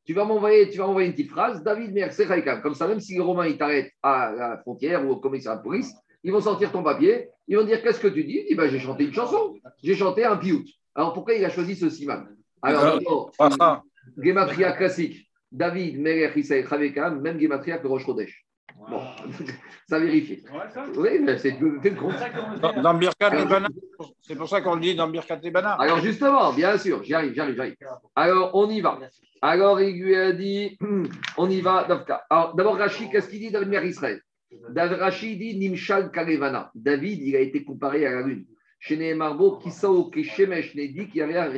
Tu vas m'envoyer, tu vas m'envoyer une petite phrase, David Melech Sechayam. Comme ça, même si les Romains ils t'arrêtent à la frontière ou au commissariat de police, ils vont sortir ton papier, ils vont dire qu'est-ce que tu dis? Il dit ben, j'ai chanté une chanson, j'ai chanté un piout. Alors pourquoi il a choisi ce siman? Alors Ah, ah. Gematria classique. David Melech Israël, Chai Vekayam, même Gematria que Rosh Chodesh. Bon, ça vérifie. Ouais, ça Oui, mais c'est le compte. Dans, dans Birkat et Bana, c'est pour ça qu'on le dit dans Birkat et Bana. Alors justement, bien sûr, j'y arrive, j'arrive, j'arrive. Alors on y va. Alors il lui a dit, on y va. Alors d'abord Rachid, qu'est-ce qu'il dit David Mer Israël? David Rachid dit Nimshal Kalevana. David, il a été comparé à la lune. Chez Nehemarbo, Kisao Keshemesh Nedi, qui avait un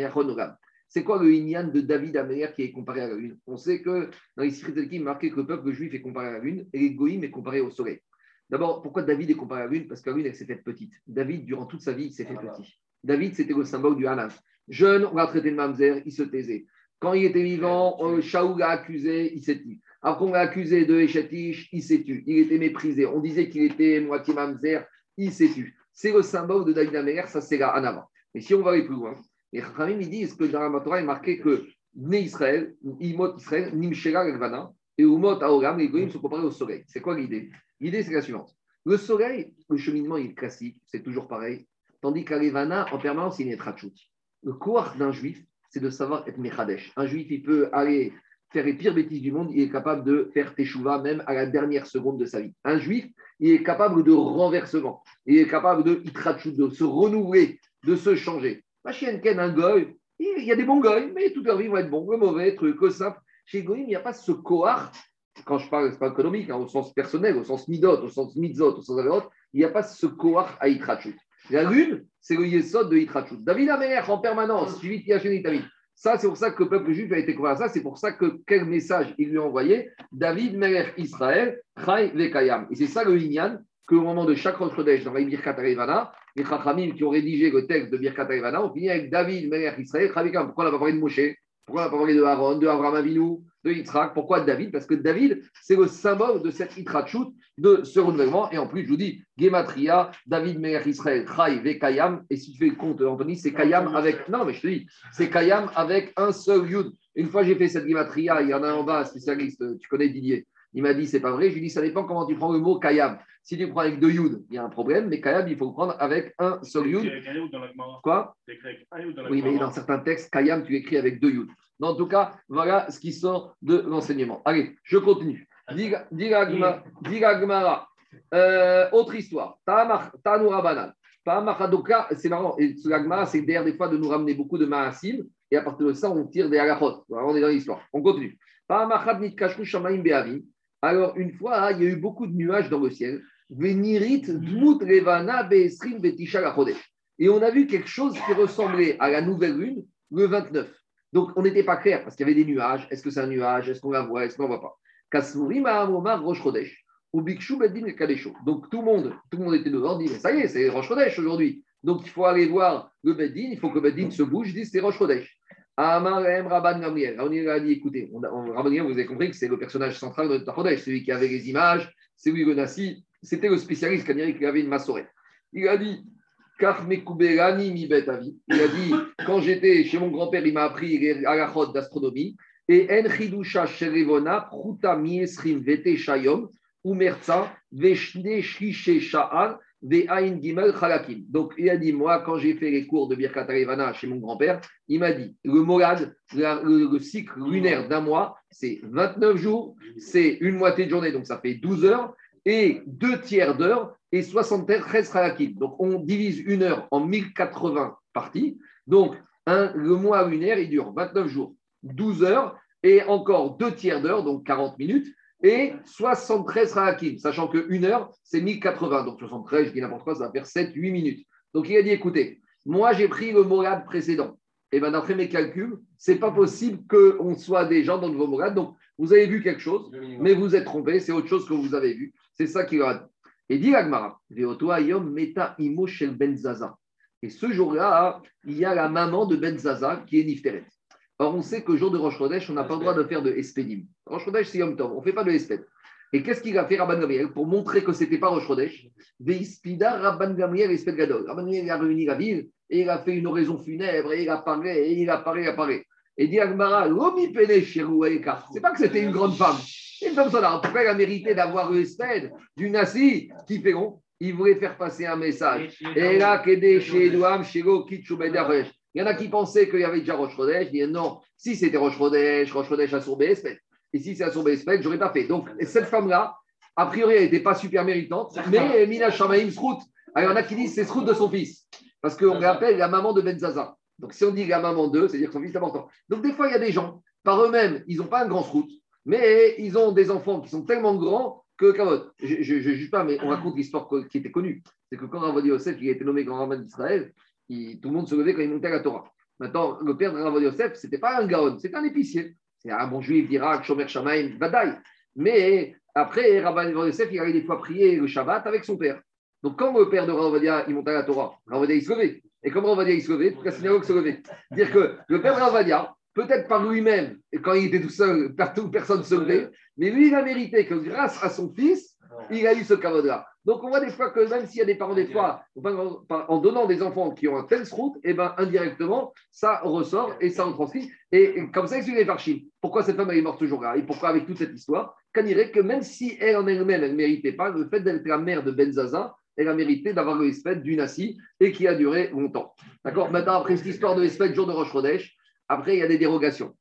C'est quoi le Inyan de David Améler qui est comparé à la lune? On sait que dans les il est marqué que le peuple juif est comparé à la lune et les Goïm est comparé au soleil. D'abord, pourquoi David est comparé à la lune? Parce que la lune, elle s'est faite petite. David, durant toute sa vie, il s'est fait petit. David, c'était le symbole du Hanan. Jeune, on l'a traité de mamzer, il se taisait. Quand il était vivant, euh, Shaoul l'a accusé, il s'est tué. Après, on l'a accusé de Eshatish, il s'est tué. Il était méprisé. On disait qu'il était moitié mamzer, il s'est tué. C'est le symbole de David Améler, ça c'est la Hanava. Mais si on va aller plus loin, les Chachamim, ils disent que dans la Torah, il est marqué que Né Israël, Imot Israël, Nimshera Elvana, et Umot Aoram, les Goïms sont comparés au soleil. C'est quoi l'idée? L'idée, c'est la suivante. Le soleil, le cheminement, il est classique, c'est toujours pareil. Tandis qu'Alevana, en permanence, il est Trachut. Le cours d'un juif, c'est de savoir être Mechadesh. Un juif, il peut aller faire les pires bêtises du monde, il est capable de faire Teshuvah même à la dernière seconde de sa vie. Un juif, il est capable de renversement. Il est capable de de se renouveler, de se changer. Ken, un goy, il y a des bons goy, mais toute leur vie vont être bons, le mauvais, truc, le simple. Chez Goïm, il n'y a pas ce kohar, quand je parle, ce n'est pas économique, hein, au sens personnel, au sens midot, au sens mitzot, au sens averot, il n'y a pas ce kohar à Itrachut. La lune, c'est le yesod de Itrachut. David Amer en permanence, suivi de David. Ça, c'est pour ça que le peuple juif a été couvert à ça. C'est pour ça que quel message il lui a envoyé David, Melech Israël, Chai Vekayam. Et c'est ça le Inyan, qu'au moment de chaque Rosh dans les Birkat les Chachamim qui ont rédigé le texte de Birkat Arevana ont fini avec David, Melech Israël, Chai Vekayam. Pourquoi on n'a pas parlé de Moshe? Pourquoi on n'a pas parlé de Aaron, de Abraham Avinu, de Yitzhak? Pourquoi David? Parce que David, c'est le symbole de cette Yitrachut, de ce renouvellement. Et en plus, je vous dis, Gematria, David, Melech Israël, Chai Vekayam. Et si tu fais le compte, Anthony, c'est Kayam avec. Non, mais je te dis, c'est Kayam avec un seul Yud. Une fois j'ai fait cette Gematria, il y en a en bas, un spécialiste, tu connais Didier. Il m'a dit, c'est pas vrai. Je lui ai dit, ça dépend comment tu prends le mot Kayam. Si tu prends avec deux Yud, il y a un problème, mais Kayam, il faut le prendre avec un seul Yud. Quoi? Oui, mais dans certains textes, Kayam, tu écris avec deux Yud. Mais en tout cas, voilà ce qui sort de l'enseignement. Allez, je continue. Diga Gmara. Euh, autre histoire. Tanoura Banal. C'est marrant. Et ce Gmara, c'est d'ailleurs des fois de nous ramener beaucoup de Maasim. Et à partir de ça, on tire des halachot. On est dans l'histoire. On continue. Alors, une fois, il y a eu beaucoup de nuages dans le ciel. Et on a vu quelque chose qui ressemblait à la nouvelle lune le 29. Donc, on n'était pas clair parce qu'il y avait des nuages. Est-ce que c'est un nuage? Est-ce qu'on la voit? Est-ce qu'on ne voit pas? Donc tout le monde, tout le monde était dehors, dit ça y est, c'est Rosh Chodesh aujourd'hui. Donc il faut aller voir le Beddin, il faut que le Beddin se bouge, dit c'est Rosh Chodesh. Amarem Rabban Gamriel. On a dit écoutez, on, Rabban Gamriel, vous avez compris que c'est le personnage central de Chodesh, celui qui avait les images, c'est lui le Nassi, c'était le spécialiste qui avait une massorette. Il a dit il a dit, quand j'étais chez mon grand-père, il m'a appris à la d'astronomie. Et en chidusha sherevona, pruta miesrim veshne gimel chalakim. Donc, il a dit, moi, quand j'ai fait les cours de Birkat Arevana chez mon grand-père, il m'a dit, le morad, le, le, cycle lunaire d'un mois, c'est 29 jours, c'est une moitié de journée, donc ça fait 12 heures, et deux tiers d'heure, et 73 chalakim. Donc, on divise une heure en 1080 parties. Donc, un, le mois lunaire, il dure 29 jours. 12 heures et encore deux tiers d'heure, donc 40 minutes, et 73 rahakim, sachant qu'une heure, c'est 1080. Donc 73, je dis n'importe quoi, ça va faire 7-8 minutes. Donc il a dit écoutez, moi j'ai pris le morad précédent. Et bien d'après mes calculs, c'est pas possible qu'on soit des gens dans le nouveau morad. Donc vous avez vu quelque chose, mais vous êtes trompé, c'est autre chose que vous avez vu. C'est ça qu'il a dit. Et dit Agmara, meta imo shel ben Zaza. Et ce jour-là, il y a la maman de Ben Zaza qui est Nifteret. Or, on sait qu'au jour de Rosh Chodesh, on n'a pas le droit de faire de Espedim. Rosh c'est Yom Tov. On ne fait pas de Esped. Et qu'est-ce qu'il a fait Rabban Gamriel pour montrer que ce n'était pas Rosh Chodesh? Veispida Rabban Gamriel. Rabban Gamriel a réuni la ville et il a fait une oraison funèbre et il apparaît et il apparaît, il apparaît. Et dit Agmara, l'omi pene C'est pas que c'était une grande femme. Une femme sonore. Pourquoi elle a mérité d'avoir le Esped du Nassi qui fait rond Il voulait faire passer un message. Et là, Kede Shedouam Shego Kitchubederesh. Il y en a qui pensaient qu'il y avait déjà Roche Chodesh. Ils non, si c'était Roche Chodesh, Roche Chodesh a sourbé Espède. Et si c'est à sourbé Espède, je n'aurais pas fait. Donc, cette femme-là, a priori, elle n'était pas super méritante, mais Mina Shamaïm Srout. Alors, il y en a qui disent c'est Srout de son fils. Parce qu'on rappelle la maman de Benzaza. Donc, si on dit la maman d'eux, c'est-à-dire que son fils est important. Donc, des fois, il y a des gens, par eux-mêmes, ils n'ont pas un grand Srout, mais ils ont des enfants qui sont tellement grands que, je ne juge pas, mais on raconte l'histoire qui était connue. C'est que quand Ravodi Yosef, il a été nommé grand rabbin d'Israël, tout le monde se levait quand il montait à la Torah. Maintenant, le père de Rav Yosef, ce n'était pas un gaon, c'était un épicier. C'est un bon juif d'Irak, Shomer Shamaim, Badaï. Mais après, Rav Yosef, il allait des fois prier le Shabbat avec son père. Donc, quand le père de Ravadia, il montait à la Torah, Ravadia, il se levait. Et comme Ravadia, il se levait, toute la synagogue se levait. Dire que le père Ravadia, peut-être par lui-même, et quand il était tout seul, partout, personne ne se levait, mais lui, il a mérité que grâce à son fils, il a eu ce caveau-là. Donc, on voit des fois que même s'il y a des parents, des fois, en donnant des enfants qui ont un tel route, et eh ben, indirectement, ça ressort et ça retranscrit. Et comme ça, explique les Farchim. Pourquoi cette femme est morte ce jour-là Et pourquoi, avec toute cette histoire, qu'on dirait que même si elle en elle-même, elle ne méritait pas, le fait d'être la mère de Benzaza, elle a mérité d'avoir le espèce du Nassi et qui a duré longtemps. D'accord? Maintenant, après cette histoire de espèce, jour de Rosh Chodesh, après, il y a des dérogations.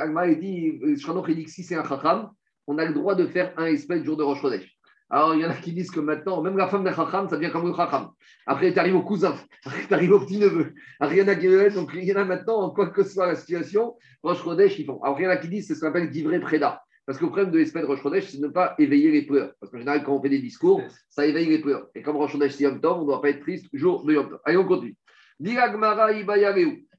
Agma, il dit, il dit que si c'est un chacham, on a le droit de faire un espèce jour de Rosh Chodesh. Alors, il y en a qui disent que maintenant, même la femme d'un chacham, ça devient comme le chacham. Après, tu arrives au cousin, tu arrives au petit-neveu. Rien à Donc, il y en a maintenant, quoi que soit la situation, Roche Chodesh, ils font. Alors, il y en a qui disent c'est ce qu'on appelle d'ivré préda. Parce que le problème de l'espèce de Chodesh, c'est de ne pas éveiller les pleurs. Parce qu'en général, quand on fait des discours, ça éveille les pleurs. Et comme Chodesh, c'est Yom Tov, on ne doit pas être triste jour de Yom Tov. Allez, on continue.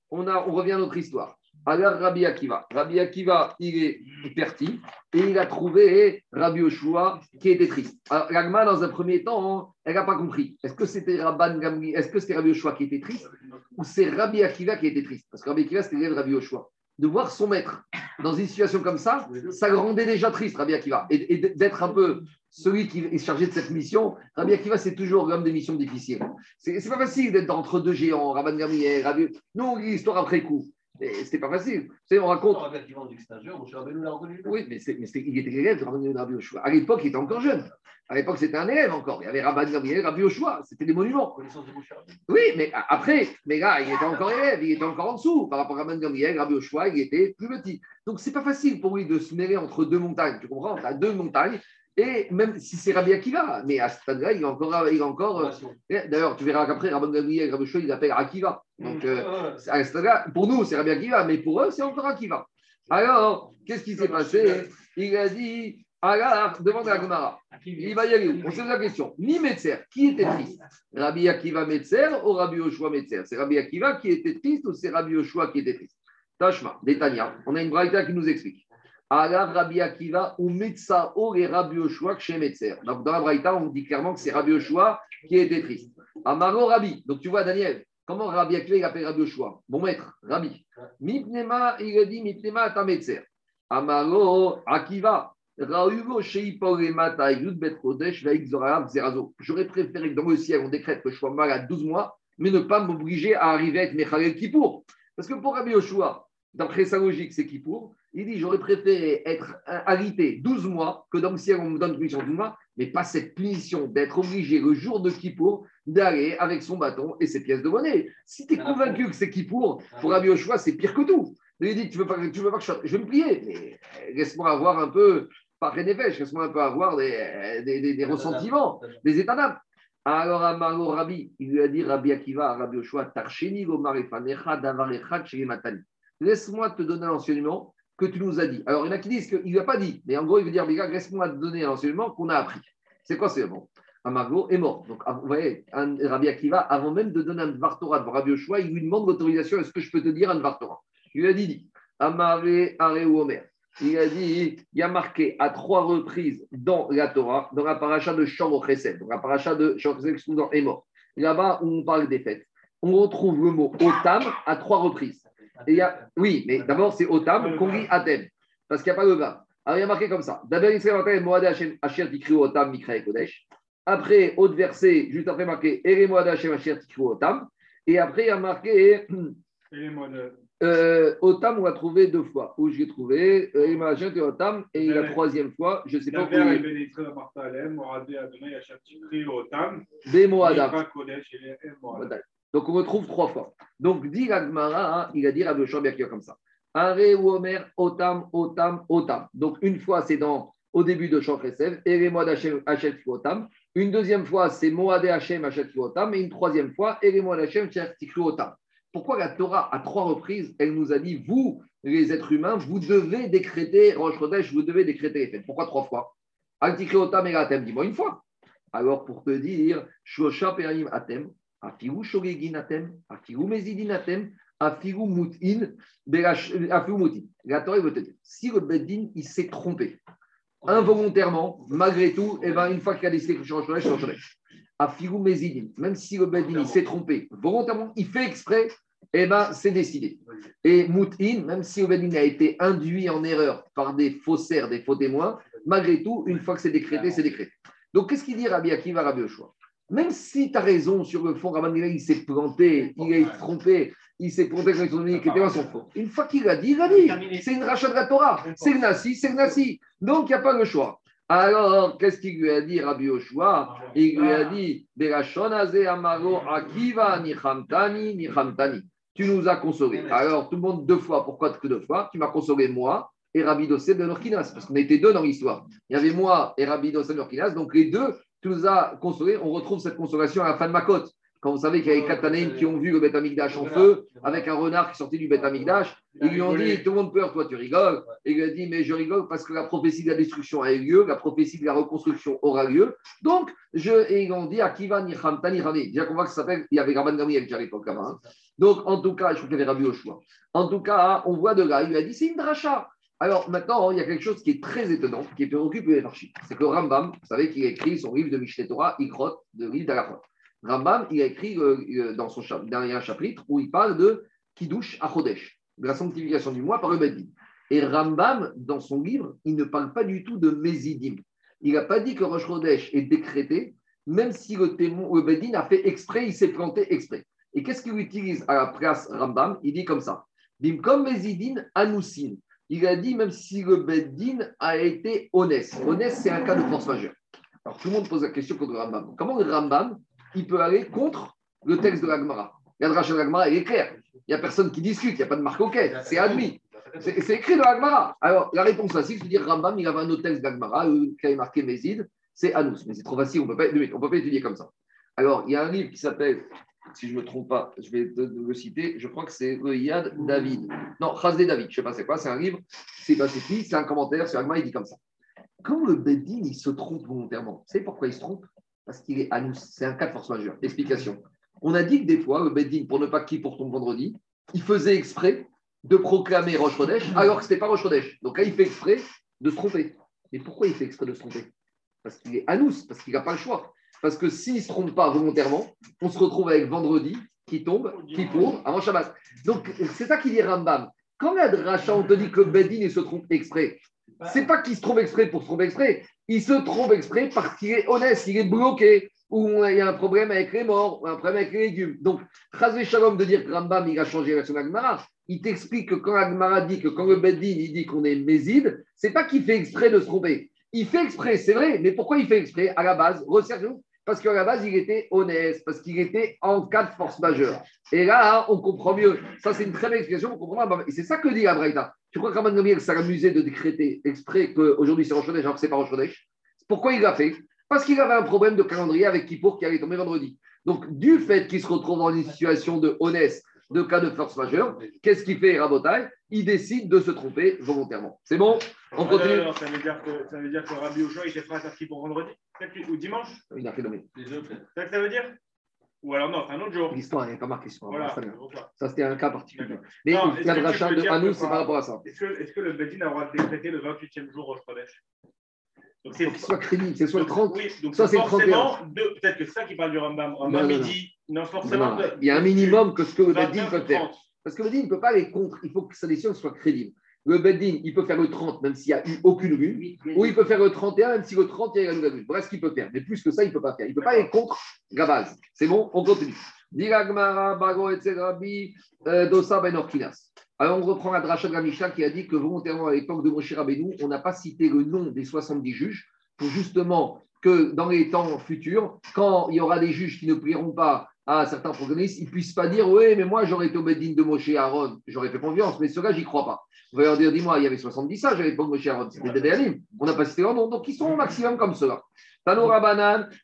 On, a, on revient à notre histoire. Alors Rabbi Akiva. Rabbi Akiva, il est parti et il a trouvé Rabbi Yoshua qui était triste. Alors l'agma, dans un premier temps, elle n'a pas compris. Est-ce que c'était Rabban Gamri, est-ce que c'était Rabbi Yoshua qui était triste ou c'est Rabbi Akiva qui était triste? Parce que Rabbi Akiva, c'était l'élève de Rabbi Yoshua. De voir son maître dans une situation comme ça, ça le rendait déjà triste, Rabbi Akiva. Et, et d'être un peu celui qui est chargé de cette mission, Rabbi Akiva, c'est toujours l'homme des missions difficiles. C'est pas facile d'être entre deux géants, Rabban Gamri et Rabbi. Nous, l'histoire après coup. C'était pas facile. Vous savez, on raconte. Rabbi. Oui, mais, c'est- mais il était l'élève de Rabbi Rabbi Yoshua. À l'époque, il était encore jeune. À l'époque, c'était un élève encore. Il y avait Gamriel, Rabbi Yoshua. C'était des monuments. Oui, mais après, mais là, il était encore élève, il était encore en dessous. Par rapport à Rabban Gamriel, Rabbi Yoshua, il était plus petit. Donc, c'est pas facile pour lui de se mêler entre deux montagnes. Tu comprends? Tu as deux montagnes. Et même si c'est Rabbi Akiva, mais à ce stade-là, il est encore. Il est encore euh, Formation. D'ailleurs, tu verras qu'après, Rabban Gamriel, Rabbi Yoshua, il l'appelle Akiva. Donc, euh, Ah, à ce stade-là, pour nous, c'est Rabbi Akiva, mais pour eux, c'est encore Akiva. Alors, qu'est-ce qui s'est passé? Il a dit, alors, demande à Gemara. Il va y aller où? On se pose la question. Mi Metzer, qui était triste? Rabbi Akiva Metzer ou Rabbi Yoshua Metzer? C'est Rabbi Akiva qui était triste ou c'est Rabbi Yoshua qui était triste? Tashma, Détania, on a une braïta qui nous explique. Alors Rabbi Akiva ou Metza ou et Rabbi Yoshua chez Metzer. Donc dans la braïta, on dit clairement que c'est Rabbi Yoshua qui était triste. Amaro Rabbi. Donc tu vois, Daniel, comment Rabbi Akiva il appelle Rabbi Yoshua? Mon maître, Rabbi. Mipnema, il a dit Mipnema ta Metzer. Amaro Akiva. J'aurais préféré que dans le ciel, on décrète que je sois malade 12 mois, mais ne pas m'obliger à arriver à être Mechalel Kippour. Parce que pour Rabbi Yoshua, d'après sa logique, c'est Kippour. Il dit J'aurais préféré être arrêté 12 mois que dans le ciel, on me donne une punition de 12 mois, mais pas cette punition d'être obligé le jour de Kippour d'aller avec son bâton et ses pièces de monnaie. Si tu es convaincu que c'est Kippour, pour Rabbi Yoshua, c'est pire que tout. Il dit Tu veux pas, tu veux pas que je, je vais me plier, mais laisse-moi avoir un peu pas rien n'est laisse-moi un peu avoir des, des, des- des ressentiments, des états d'âme. Alors, Amaro Rabbi, il lui a dit Rabbi Akiva, Rabbi Yoshua, Tarcheni Gomar Efanecha, Davar Echad, Sheri Matani. Laisse-moi te donner un enseignement que tu nous as dit. Alors, il y en a qui disent qu'il ne lui a pas dit, mais en gros, il veut dire Biga, laisse-moi te donner un enseignement qu'on a appris. C'est quoi ce bon Amargo est mort. Donc, vous voyez, Rabbi Akiva, avant même de donner un Dvar Torah devant Rabbi Yoshua, il lui demande l'autorisation est-ce que je peux te dire un Dvar Torah? Il lui a dit, dit Amare Are ou Omer. Il a dit, il y a marqué à trois reprises dans la Torah, dans la paracha de Shor Chesed, dans la paracha de Shor Chesed qui se trouve dans Emor. Là-bas où on parle des fêtes, on retrouve le mot Otam à trois reprises. Et y a, oui, mais d'abord c'est Otam qu'on lit Atem, parce qu'il n'y a pas le bas. Alors il y a marqué comme ça. D'abord Israël Atem, Moad Hashem, Asher Tikri Otam, Mikra et Kodesh. Après, autre verset, juste après marqué Ere Moad Hashem, Asher Tikri Otam. Et après, il y a marqué Et euh, Otam, on l'a trouvé deux fois. Où je l'ai trouvé? Euh, Imagine que Otam, et la troisième fois, je ne sais pas où. Et Martalem, Moradé Adonai, Hachatchikri, Otam, Bemo Adam. Donc on retrouve trois fois. Donc dit l'Agmara, hein, il a dit Rabbi Biakir comme ça. Are ou Omer, Otam, Otam, Otam. Donc une fois c'est dans au début de Shor Chesed, Ere Moad Hashem Hachet Otam. Une deuxième fois c'est Moade Hashem Hachet Otam. Et une troisième fois Ere Moad Hashem Otam. Pourquoi la Torah, à trois reprises, elle nous a dit, vous, les êtres humains, vous devez décréter Rosh Chodesh, vous devez décréter les fêtes. Pourquoi trois fois? Antikri Otam et Atem, dis-moi une fois. Alors pour te dire, Shosha Perim Atem, Afigu Shogegin Atem, Afigu Mezidin Atem, Afigu Mutin, Afigu Mutin. La veut dire, si le Beddin, s'est trompé, involontairement, malgré tout, et ben, une fois qu'il a décidé que je change je change Afigu Mezidin, même si le Beddin, s'est trompé, volontairement, il fait exprès, et ben, c'est décidé. Et Mutin, même si le Beddin a été induit en erreur par des faussaires, des faux témoins, malgré tout, une fois que c'est décrété, c'est décrété. Donc, qu'est-ce qu'il dit Rabbi Akiva, Rabbi Yoshua? Même si tu as raison sur le fond, Rabbi Akiva, il s'est planté, il a été trompé, il s'est planté ils ont dit qu'il était dans son fond. Une fois qu'il a dit, il a dit. C'est une rachat de la Torah. C'est le Nassi, c'est le Nassi. Donc, il n'y a pas le choix. Alors, qu'est-ce qu'il lui a dit, Rabbi Yoshua? Il lui a dit, Berashon Azeh Amaro Akiva Nichamtani Nichamtani. Tu nous as consolé. Alors, tout le monde deux fois. Pourquoi que deux fois? Tu m'as consolé moi et Rabbi Dossé de Norkinas, parce qu'on était deux dans l'histoire. Il y avait moi et Rabbi Dossé de Norkinas, donc les deux, tu nous as consolé. On retrouve cette consolation à la fin de Makot. Quand vous savez qu'il y a les Katanéim qui ont vu le Beth Amikdash en feu, avec un renard qui sortait du Beth Amikdash, ils lui ont dit Tout le monde peur, toi tu rigoles. Et il a dit Mais je rigole parce que la prophétie de la destruction a eu lieu, la prophétie de la reconstruction aura lieu. Donc, je, et ils ont dit Akiva Nicham Tani Déjà qu'on voit que ça s'appelle, il y avait Rabban Gami avec l'époque là hein. Donc, en tout cas, je crois qu'il y avait Rabbi Oshua. En tout cas, on voit de là, il lui a dit C'est une dracha. Alors maintenant, il y a quelque chose qui est très étonnant, qui préoccupe les. C'est que Rambam, vous savez qu'il a écrit son livre de Mishneh Torah, Ikrot, de livre d'Alachot. Rambam, il a écrit euh, euh, dans son dernier chapitre où il parle de Kiddush Achodesh, de la sanctification du mois par le. Et Rambam, dans son livre, il ne parle pas du tout de Mézidim. Il n'a pas dit que Rosh Chodesh est décrété, même si le, témoin, a fait exprès, il s'est planté exprès. Et qu'est-ce qu'il utilise à la place Rambam? Il dit comme ça comme Mézidim Anousin il a dit même si le Beddin a été honnête. Honnête, c'est un cas de force majeure. Alors tout le monde pose la question contre le Rambam. Comment le Rambam, il peut aller contre le texte de l'Agmara La drache de l'Agmara, il est clair. Il n'y a personne qui discute, il n'y a pas de marque OK, c'est admis. C'est écrit dans l'Agmara. Alors la réponse facile, c'est de dire Rambam, il avait un autre texte d'Agmara qui avait marqué Mézid, c'est Anous. Mais c'est trop facile, on ne peut pas étudier comme ça. Alors il y a un livre qui s'appelle si je ne me trompe pas, je vais le citer, je crois que c'est le David. Non, Chazé David, je ne sais pas c'est quoi, c'est un livre, c'est pas c'est c'est un commentaire sur Agma, il dit comme ça. Quand le Bedin, il se trompe volontairement, vous savez pourquoi il se trompe? Parce qu'il est à nous, c'est un cas de force majeure. Explication. On a dit que des fois, le Bedin, pour ne pas qu'il pour ton vendredi, il faisait exprès de proclamer Roche Chodesh, alors que ce n'était pas Roche Chodesh. Donc là, il fait exprès de se tromper. Mais pourquoi il fait exprès de se tromper? Parce qu'il est à nous, parce qu'il n'a pas le choix. Parce que s'il ne se trompe pas volontairement, on se retrouve avec vendredi qui tombe, qui pour, avant Shabbat. Donc, c'est ça qui dit Rambam. Quand il y a de rachat, on te dit que Bedin il se trompe exprès. C'est pas qu'il se trompe exprès pour se tromper exprès. Il se trompe exprès parce qu'il est honnête, il est bloqué, ou il y a un problème avec les morts, ou un problème avec les légumes. Donc, Chazé Shalom de dire que Rambam il a changé la version d'Agmara, il t'explique que quand Agmara dit que quand le Bedin il dit qu'on est Mézid, c'est pas qu'il fait exprès de se tromper. Il fait exprès, c'est vrai, mais pourquoi il fait exprès? À la base, recherchez-vous parce qu'à la base, il était honnête, parce qu'il était en cas de force majeure. Et là, on comprend mieux. Ça, c'est une très belle explication, on comprend Et c'est ça que dit Abraïta. Tu crois que Raman Gamriel s'est amusé de décréter exprès qu'aujourd'hui c'est Rochodesh, alors que c'est pas Rochodesh Pourquoi il l'a fait? Parce qu'il avait un problème de calendrier avec Kippour qui allait tomber vendredi. Donc, du fait qu'il se retrouve dans une situation de honnête, de cas de force majeure, qu'est-ce qu'il fait, Rabotai? Il décide de se tromper volontairement. C'est bon? On continue. ça, veut dire que, ça veut dire que Rabbi Ochoa, il fait un pour vendredi? Ou dimanche? Il a fait nommer. C'est que ça veut dire? Ou alors non, c'est un autre jour. L'histoire, il n'y a pas marqué sur voilà, Ça, c'était un cas particulier. Mais le cas de rachat de Hanou, c'est par rapport à ça. Est-ce que, est que, le Bedin a le droit de décréter le 28e jour au Shkodesh donc c'est soit crédit, c'est soit le 30, oui, donc soit c'est le 31. Peut-être que c'est ça qui parle du Rambam. Rambam, non, dit, non, forcément. il y a un minimum que ce que le Bedin peut faire. Parce que le Bedin ne peut pas aller contre, il faut que sa décision soit crédible. Le Beddin, il peut faire le 30 même s'il n'y a eu aucune lune, ou il peut faire le 31 même si le 30 il y a eu la lune. Voilà ce qu'il peut faire. Mais plus que ça, il ne peut pas faire. Il ne peut pas aller contre Gabaz. C'est bon, on continue. Euh, ben Alors on reprend la dracha de qui a dit que volontairement à l'époque de Moshe Rabbeinu, on n'a pas cité le nom des 70 juges pour justement que dans les temps futurs, quand il y aura des juges qui ne prieront pas à certains protagonistes, ils ne puissent pas dire Oui, mais moi j'aurais été au de Moshe Aaron, j'aurais fait confiance, mais cela, j'y crois pas. Vous allez leur dire Dis-moi, il y avait 70 sages à l'époque de Moshe Aaron, c'était des Alim. On n'a pas cité leur nom, donc ils sont au maximum comme cela.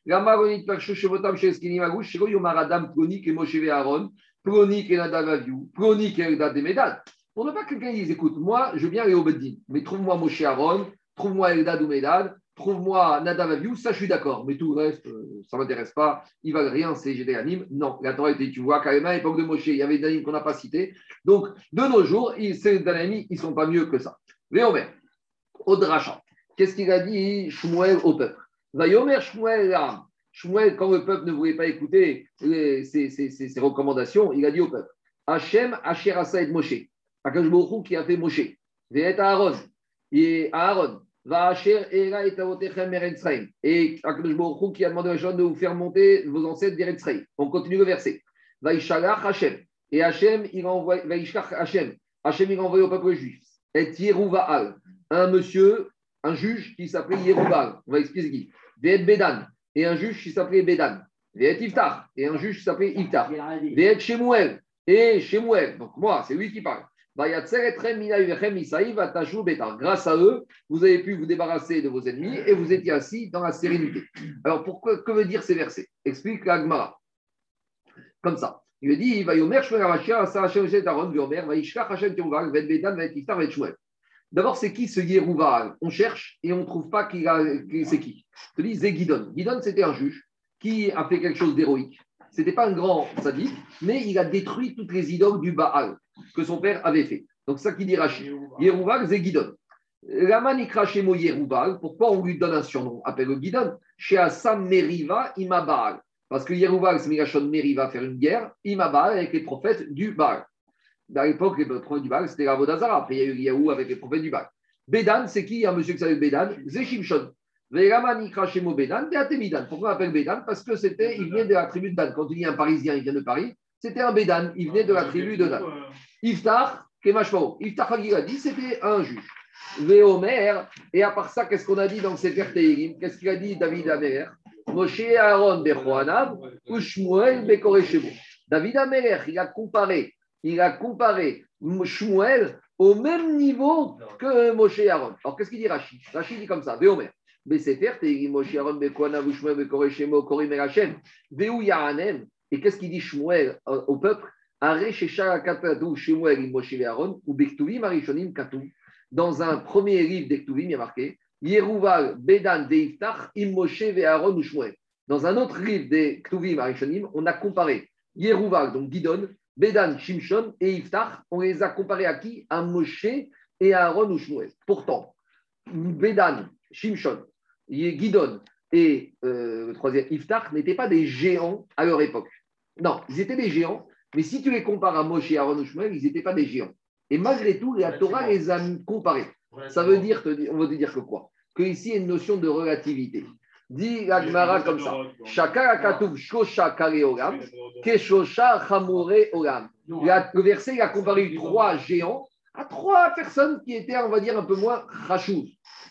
Gamaronit Perche Chevotam Cheskini Magouche, Shego Yomaradam, Pronik et Aaron, Nadavaviou, et Eldad et Medad. Pour ne pas que quelqu'un dise Écoute, moi, je viens aller au mais trouve-moi Moshe Aaron, trouve-moi Eldad ou Medad, trouve-moi Nadav Aviou, ça je suis d'accord, mais tout le reste, euh, ça ne m'intéresse pas, ne valent rien, c'est des animes. Non, la Torah était, tu vois, carrément, à l'époque de Moshe, il y avait des animes qu'on n'a pas cités. Donc, de nos jours, ces animes, ils ne sont pas mieux que ça. Véomer, au Dracha, qu'est-ce qu'il a dit Shmuel au peuple? Vayomer Shmuel Shmuel, quand le peuple ne voulait pas écouter ses, recommandations, il a dit au peuple Hachem, Hacher Asaed Moshe, Akash qui a fait Moshe, Veet Aaron, et Aaron, et Akadosh Baruch qui a demandé à gens de vous faire monter vos ancêtres d'Eretzraïm. On continue le verset. Vaishalach Hashem. Et Hashem, il envoie, Hashem. Hashem, il envoie au peuple juif. Et Yeruvaal, un monsieur, un juge qui s'appelait Yeruvaal. On va expliquer qui. Veet Bedan. Et un juge qui s'appelait Bedan. Veet Iftar. Et un juge qui s'appelait Iftar. Veet Shemuel. Et Shemuel. Donc moi, c'est lui qui parle. Grâce à eux, vous avez pu vous débarrasser de vos ennemis et vous étiez assis dans la sérénité. Alors, pourquoi, que veut dire ces versets? Explique l'Agmara. Comme ça. Il lui dit, il va yomer, Shmuel Ramachia, Sa Hashem Shet Aaron, Viomer, va Vet Vet Iftar, Vet Shmuel. D'abord, c'est qui ce Yerouval On cherche et on ne trouve pas qui c'est qui. Je te dis, c'est Guidon. Guidon, c'était un juge qui a fait quelque chose d'héroïque. C'était pas un grand sadique, mais il a détruit toutes les idoles du Baal que son père avait fait. Donc, ça qui dit Rachid. Yerouval, c'est Guidon. Laman Ikra Shemo Yerouval, pourquoi on lui donne un surnom? Appelle le Guidon. Chez Assam Meriva Ima Baal. Parce que Yerouval, c'est Migashon Meriva faire une guerre, Ima Baal avec les prophètes du Baal. À l'époque, les prophètes du Baal, c'était la Vodazara. Après, il y a eu Yahou avec les prophètes du Baal. Bédan, c'est qui Un monsieur qui s'appelle Bédan? C'est Shimshon. Veraman Ikra Shemo Bédan, Beatemidan. Pourquoi on appelle Bédan? Parce que c'était, il venait de la tribu de Dan. Quand on dit un Parisien, il vient de Paris, c'était un Bédan. Il venait de la tribu de Dan. Iftar, Kemashmao. Iftar a dit, c'était un juge. Véomer, et à part ça, qu'est-ce qu'on a dit dans ces Teirim Qu'est-ce qu'il a dit David Amer Moshe Aaron Bechoanav ou Shmuel Bekoreshebo. David Amer, il a comparé, il a comparé Shmuel au même niveau que Moshe Aaron. Alors qu'est-ce qu'il dit Rachid? Rachid dit comme ça, Véomer. Besefer, Teirim, Moshe Aaron Bechoanav ou Shmuel Bekoreshebo, Korim El Hashem, Veu Yahanem. Et qu'est-ce qu'il dit Shmuel euh, au peuple? Dans un premier livre d'Ektuvim, il y a marqué Yeruval Bedan Deiftach Immoshe Ve'aron Ushmuel. Dans un autre livre des Ktuvim Arishonim, on a comparé Yeruval, donc Gidon, Bedan, Shimshon et Iftach. On les a comparés à qui? À Moshe et à Aaron Ushmuel. Pourtant, Bedan, Shimshon, Gidon et euh, le troisième Iftach n'étaient pas des géants à leur époque. Non, ils étaient des géants, mais si tu les compares à Moshe et Aaron ou Shmuel, ils n'étaient pas des géants. Et malgré tout, la Torah les a comparés. Ça veut dire, on veut te dire que quoi? Que ici, il y a une notion de relativité. Dit la Gemara comme ça. Shaka shosha kare olam, keshosha chamore olam. La- Le verset, il a comparé trois géants à trois personnes qui étaient, on va dire, un peu moins rachouv.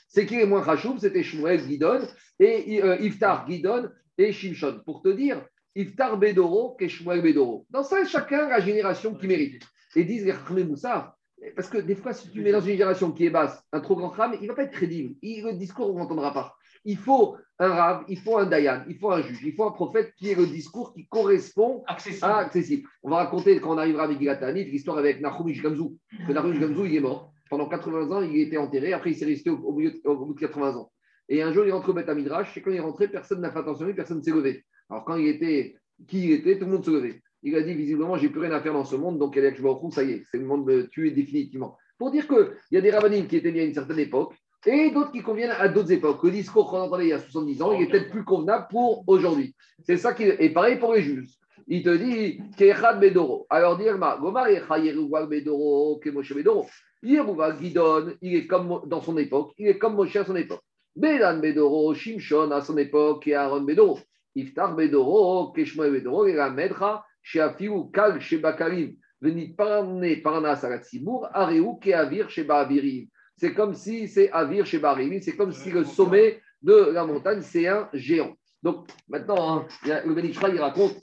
C'est qui les moins rachouv C'était Shmuel, Gidon, et euh, Iftar, Gidon et Shimshon. Pour te dire, Iftar Bedoro, Keshmuel Bedoro. Dans ça, chacun a la génération qui mérite. Et disent les Moussar, parce que des fois, si tu mets dans une génération qui est basse, un trop grand Cham, il ne va pas être crédible. Il- le discours, on n'entendra pas. Il faut un Rav, il faut un Dayan, il faut un juge, il faut un prophète qui ait le discours qui correspond Accessible. à accessible. On va raconter quand on arrivera avec Gilatanit l'histoire avec Nahum Ishgamzou. Que Nahum Ishgamzou, il est mort. Pendant 80 ans, il était enterré. Après, il s'est resté au, bout de, au bout de 80 ans. Et un jour, il rentre au Beth Midrash. Et quand il est rentré, personne n'a fait attention à lui, personne ne s'est levé. Alors, quand il était, qui il était, tout le monde se levait. Il a dit visiblement, j'ai plus rien à faire dans ce monde, donc Shbaruch Hu, ça y est, c'est le monde me tuer définitivement. Pour dire qu'il y a des rabbinim qui étaient nés à une certaine époque et d'autres qui conviennent à d'autres époques. Le discours qu'on entendait il y a 70 ans, il est peut-être plus convenable pour aujourd'hui. C'est ça qui est pareil pour les juges. Il te dit Kechad Bedoro. Alors, dis Alma, Gomar Yeruval Bedoro, Kemoshe Bedoro. Yeruval Gidon, il est comme dans son époque, il est comme Moshe à son époque. Bedan Bedoro, Shimshon à son époque, et Aaron Bedoro. Iftar Bedoro, Keshmoe Bedoro, et la Medra, Sheafiu Kal Shebakarim, Venit Parne Parnas Aratsibour, Areu Keavir Shebaavirim. C'est comme si c'est Avir Shebaavirim, c'est comme si le sommet de la montagne, c'est un géant. Donc maintenant, hein, le il raconte,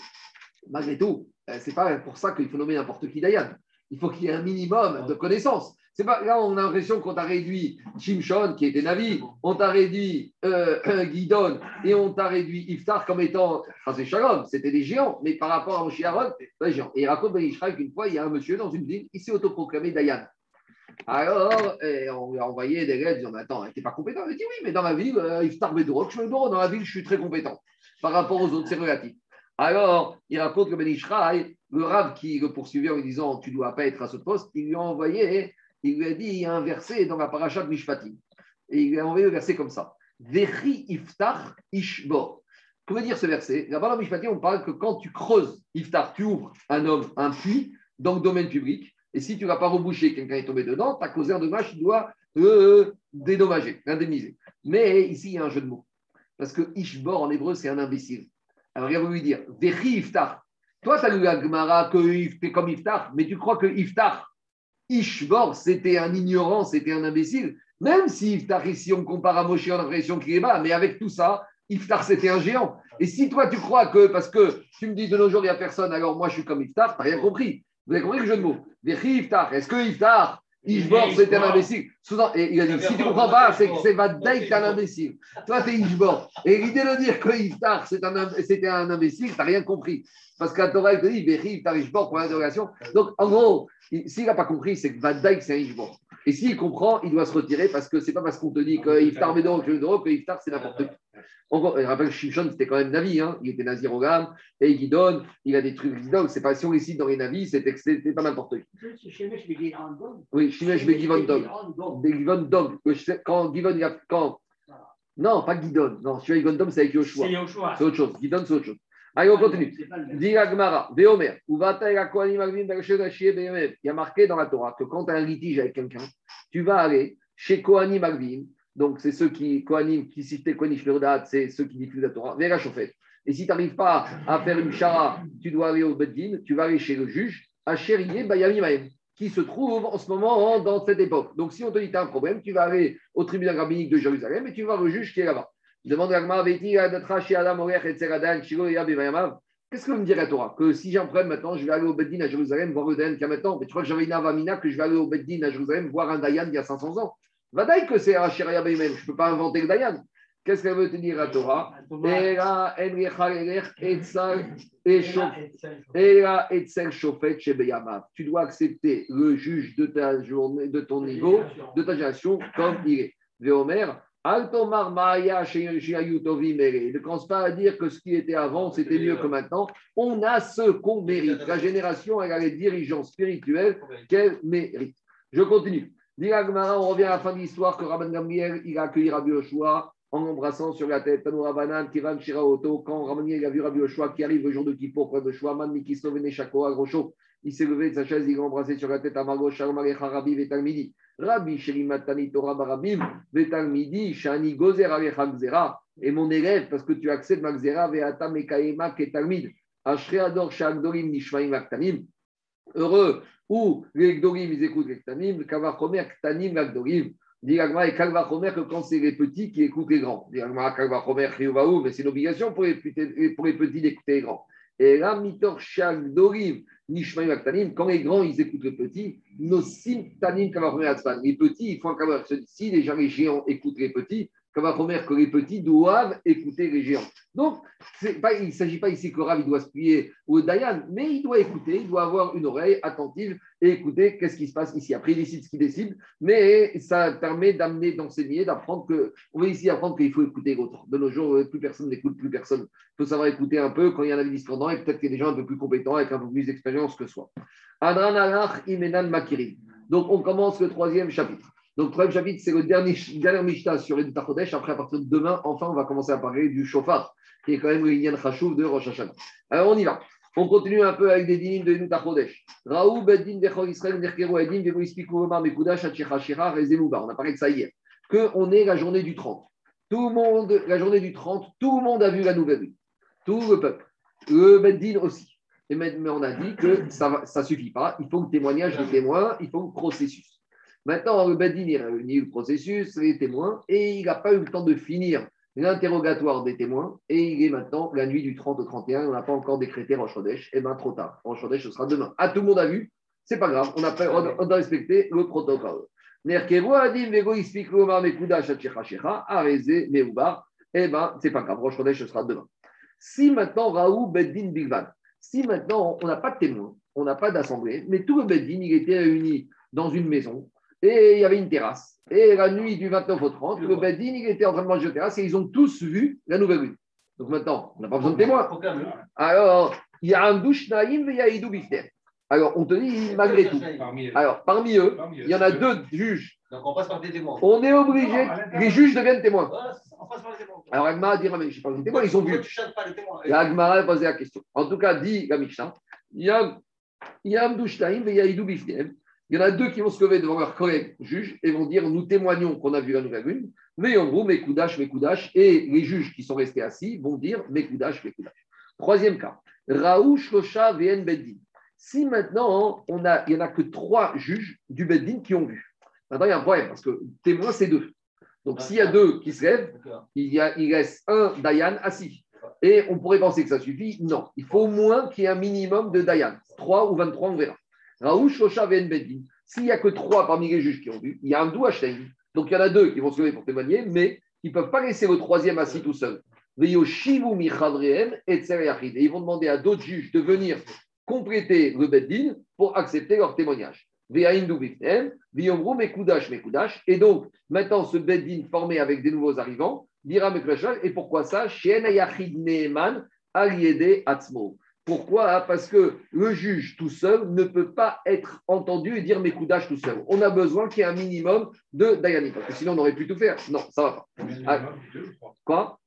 malgré tout, euh, c'est pas pour ça qu'il faut nommer n'importe qui Dayan. Il faut qu'il y ait un minimum de connaissances. C'est pas, là, on a l'impression qu'on t'a réduit Shimshon, qui était Navi, on t'a réduit euh, euh, Guidon et on t'a réduit Iftar comme étant c'est Shalom, c'était des géants, mais par rapport à Moshe Aaron, c'est des géants. Et il raconte Ben qu'une fois, il y a un monsieur dans une ville, il s'est autoproclamé Dayan. Alors, on lui a envoyé des lettres disant Mais Attends, t'es pas compétent? Il dit Oui, mais dans ma ville, euh, Iftar Bedoro, je dans la ville, je suis très compétent. Par rapport aux autres, relatif. Alors, il raconte que Ben Ishraï, le rave qui le poursuivait en lui disant Tu ne dois pas être à ce poste, il lui a envoyé, il lui a dit Il y a un verset dans la paracha de Mishpatim. Et il lui a envoyé le verset comme ça Vechi Iftar Ishbor. Que veut dire ce verset? Là-bas, dans Mishpatim, on parle que quand tu creuses Iftar, tu ouvres un homme, un puits dans le domaine public. Et si tu ne vas pas reboucher, quelqu'un est tombé dedans, tu as causé un dommage, tu dois euh, dédommager, indemniser. Mais ici, il y a un jeu de mots. Parce que Ishbor en hébreu, c'est un imbécile. Alors, il a voulu dire Vechi Iftar. Toi, tu as lu la Gemara que c'est comme Iftar, mais tu crois que Iftar, Ishbor, c'était un ignorant, c'était un imbécile. Même si Iftar, ici, on compare à Moshe, on a l'impression qu'il est bas, mais avec tout ça, Iftar, c'était un géant. Et si toi, tu crois que, parce que tu me dis de nos jours, il n'y a personne, alors moi, je suis comme Iftar, tu n'as rien compris. Vous avez compris le jeu de mots Vechi Iftar. Est-ce que Iftar, Ishbor, c'est un imbécile. Et il a dit, si tu ne comprends pas, c'est que c'est Vadaï que t'es un imbécile. Toi, t'es Ishbor. Et l'idée de dire que Iftar, c'était un imbécile, t'as rien compris. Parce que la Torah, elle te dit, Bechi, Iftar, Ishbor, pour l'interrogation. Donc, en gros, il- s'il n'a pas compris, c'est que Vadaï, c'est un Ishbor. Et s'il comprend, il doit se retirer parce que c'est pas parce qu'on te dit que Iftar, que Médoro, que Iftar, c'est n'importe quoi. Encore, je rappelle que Shimshon, c'était quand même Navi, hein. il était Nazir Ogam, et Guidon, il a des trucs Guidon, c'est pas si on les cite dans les Navis, c'était pas n'importe qui. Oui, Shimesh Begivon Dog. Begivon Dog. Quand Givon, il a- quand. Non, pas Guidon. Non, celui-là, Givon Dog, c'est avec Yoshua. C'est autre chose. Guidon, c'est autre chose. Allez, on continue. Rashi Beyomer. Il y a marqué dans la Torah que quand tu as un litige avec quelqu'un, tu vas aller chez Kohanim Agvim, donc c'est ceux qui, Kohanim, qui citent Kohanim c'est ceux qui diffusent la Torah, vers la. Et si tu n'arrives pas à faire une chara, tu dois aller au Beddin, tu vas aller chez le juge, à Mahem, qui se trouve en ce moment dans cette époque. Donc si on te dit que tu as un problème, tu vas aller au tribunal rabbinique de Jérusalem et tu vas voir le juge qui est là-bas. Demande à Gmar, Veti, Adam. Qu'est-ce que me direz, Torah? Que si j'ai un problème maintenant, je vais aller au Beddin à Jérusalem voir le Dayan qu'il y a maintenant. Mais tu crois que j'avais une avamina que je vais aller au Beddin à Jérusalem voir un Dayan il y a 500 ans Vadaï que c'est. Je ne peux pas inventer le Dayan. Qu'est-ce qu'elle veut te dire, la Torah? Eshof, Era, Etzel, Shofet, Shebeyamav. Tu dois accepter le juge de ta journée, de ton niveau, de ta génération, comme il est. Véomer, Altomar Maya. Ne commence pas à dire que ce qui était avant, c'était mieux que maintenant. On a ce qu'on mérite. La génération, elle a les dirigeants spirituels qu'elle mérite. Je continue. On revient à la fin de l'histoire que Rabban Gamliel, il a accueilli Rabbi Yoshua en embrassant sur la tête Tanoura Banan, Kivan Shiraoto. Quand Rabban Gamliel a vu Rabbi Yoshua qui arrive le jour de Kippour, près de Shuaman, Mikisno, Veneshako, à Grocho, il s'est levé de sa chaise, il a embrassé sur la tête à Margot, Shalom Alecha, Rabbi Vetalmidi. Rabbi Shelimatani Torah Barabim, Vetalmidi, Shani Gozer Alecha Gzera. Et mon élève, parce que tu accèdes ma Gzera, Veata Mekaema Ketalmid. Ashreador Shagdorim Nishmaim Aktanim. Heureux, où les Gdorim, ils écoutent les Ktanim, Kavachomer Ktanim Gdorim. Dit Agma et Kalvachomer que quand c'est les petits qui écoutent les grands. Dit Agma Kalvachomer mais c'est une obligation pour les, petits- pour les petits d'écouter les grands. Et là, Mitor Shagdorim Nishmaim Aktanim, quand les grands, ils écoutent les petits, Nosim Tanim Kavachomer Atzman. Les petits, ils font un Kavachomer. Si déjà les géants écoutent les petits, Kavachomer que les petits doivent écouter les géants. Donc, pas, il ne s'agit pas ici que Rav doit se plier au Dayan, mais il doit écouter, il doit avoir une oreille attentive et écouter qu'est-ce qui se passe ici. Après, il décide ce qu'il décide, mais ça permet d'amener, d'enseigner, d'apprendre que. On veut ici apprendre qu'il faut écouter l'autre. De nos jours, euh, plus personne n'écoute, plus personne. Il faut savoir écouter un peu quand il y a des discordants et peut-être qu'il y a des gens un peu plus compétents avec un peu plus d'expérience que soi. Adran Imenan Makirin. Donc, on commence le troisième chapitre. Donc, troisième chapitre, c'est le dernier, dernier sur les Chodesh. Après, à partir de demain, enfin, on va commencer à parler du chauffard, qui est quand même le Inyan Khashuv de Rosh. Alors, on y va. On continue un peu avec des dinim de Nuta Chodesh. Raoub, Bedin, Bechor Israël, Nerkero, Edim, Vego Ispiku, Omar, Mekudash, Hachicha, Shira, Rezelouba. On a parlé de ça hier. Qu'on est la journée du 30. Tout le monde, la journée du 30, tout le monde a vu la nouvelle lune. Tout le peuple. Le Bedin aussi. Mais on a dit que ça ne suffit pas. Il faut le témoignage des témoins, il faut le processus. Maintenant, le Bedin, il a réuni le processus, les témoins, et il n'a pas eu le temps de finir l'interrogatoire des témoins. Et il est maintenant la nuit du 30 au 31. On n'a pas encore décrété Rosh Chodesh. Et bien, trop tard. Rosh Chodesh, ce sera demain. Ah, tout le monde a vu? C'est pas grave. On a, on a- respecté le protocole. Nerkevo adim vego ispik lomar mekuda shachecha areze meubar. Eh bien, c'est pas grave. Rosh Chodesh, ce sera demain. Si maintenant, Raoult Beddin Bigvan, si maintenant on n'a pas de témoins, on n'a pas d'assemblée, mais tout le Beddin, il était réuni dans une maison et il y avait une terrasse. Et la nuit du 29 au 30, le Beddin, il était en train de manger au terrasse et ils ont tous vu la nouvelle lune. Donc maintenant, on n'a pas besoin de témoins. Alors, il y a un douche naïm et il y a Idou Bifter. Alors, on te dit malgré tout. Alors, parmi eux, il y en a deux juges. Donc on passe par des témoins. On est obligé, les juges deviennent témoins. Voilà, c'est ça, on passe par les témoins. Alors, Agma dit, mais je sais pas, les témoins, ils ont vu. Et Agmara a posé la question. En tout cas, dit la Mishnah, il y a, a Amdouchtaïm et il y a Idou Biftem. Il y en a deux qui vont se lever devant leurs collègues juges et vont dire Nous témoignons qu'on a vu la nouvelle lune, mais en gros, mes coudaches, mes coudaches. Et les juges qui sont restés assis vont dire Mes coudaches, mes coudaches. Troisième cas Raoult, Shlocha, VN Beddin. Si maintenant, on a, il n'y en a que trois juges du Beddin qui ont vu. Maintenant, il y a un problème parce que témoin, c'est deux. Donc, s'il y a deux qui se lèvent, il, y a, il reste un Dayan assis. Et on pourrait penser que ça suffit. Non, il faut au moins qu'il y ait un minimum de Dayan. 3 ou 23, on verra. S'il n'y a que trois parmi les juges qui ont vu, il y a un douachein. Donc il y en a deux qui vont se lever pour témoigner, mais ils ne peuvent pas laisser le troisième assis tout seul. Et ils vont demander à d'autres juges de venir compléter le Beddin pour accepter leur témoignage. Et donc, maintenant, ce Beddin formé avec des nouveaux arrivants, dira et pourquoi ça? Pourquoi? Parce que le juge tout seul ne peut pas être entendu et dire mes coudages tout seul. On a besoin qu'il y ait un minimum de Dayani, parce que sinon on aurait pu tout faire. Non, ça va pas. Ah, quoi?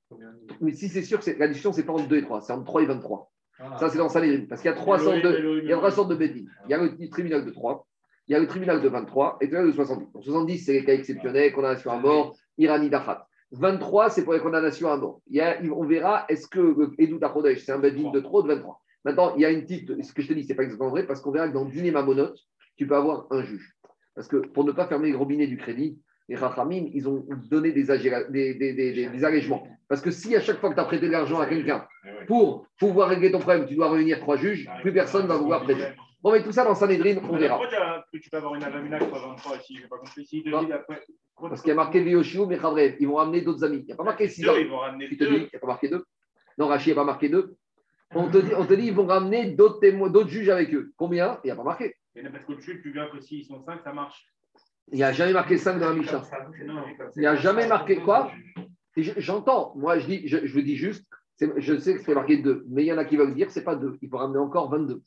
Mais si c'est sûr, la discussion, c'est pas entre 2 et 3, c'est entre 3 et 23. Ah. Ça, c'est dans Sanhedrin. Parce qu'il y a trois sortes de, il y a trois sortes de bédines. Il y a le tribunal de 3, il y a le tribunal de 23 et le tribunal de 70. Donc 70, c'est les cas exceptionnels, condamnation à mort, Irani Dachat. 23, c'est pour les condamnations à mort. Il y a, on verra, est-ce que Edou c'est un bédine de trop de 23 Maintenant, il y a une petite. Ce que je te dis, ce n'est pas exactement vrai, parce qu'on verra que dans Dîner Mamonot, tu peux avoir un juge. Parce que pour ne pas fermer les robinets du crédit, les Rachamim, ils ont donné des, des, des, des, allègements. Parce que si à chaque fois que tu as prêté de l'argent à quelqu'un eh pour pouvoir régler ton problème, tu dois réunir trois juges, plus personne ne va vouloir prêter. Bon, mais tout ça dans Sanhedrin, on verra. Pourquoi tu peux avoir une avamina qui 23 si je n'ai pas compris si Parce qu'il y a marqué Vioshiou, mais ils vont ramener d'autres amis. Il n'y a pas marqué 6 ans. Ils vont ramener il n'y a pas marqué deux. Non, Rachid, il n'y a pas marqué deux. On te dit, on te dit ils vont ramener d'autres témoins, d'autres juges avec eux. Combien? Il n'y a pas marqué. Et parce que tu viens que s'ils sont 5, ça marche. Il n'y a jamais marqué 5 dans la Mishnah. Il n'y a jamais marqué quoi? J'entends. Moi, je, dis, je, je vous dis juste, je sais que c'est marqué 2, mais il y en a qui veulent dire que ce n'est pas 2. Il faut ramener encore 22.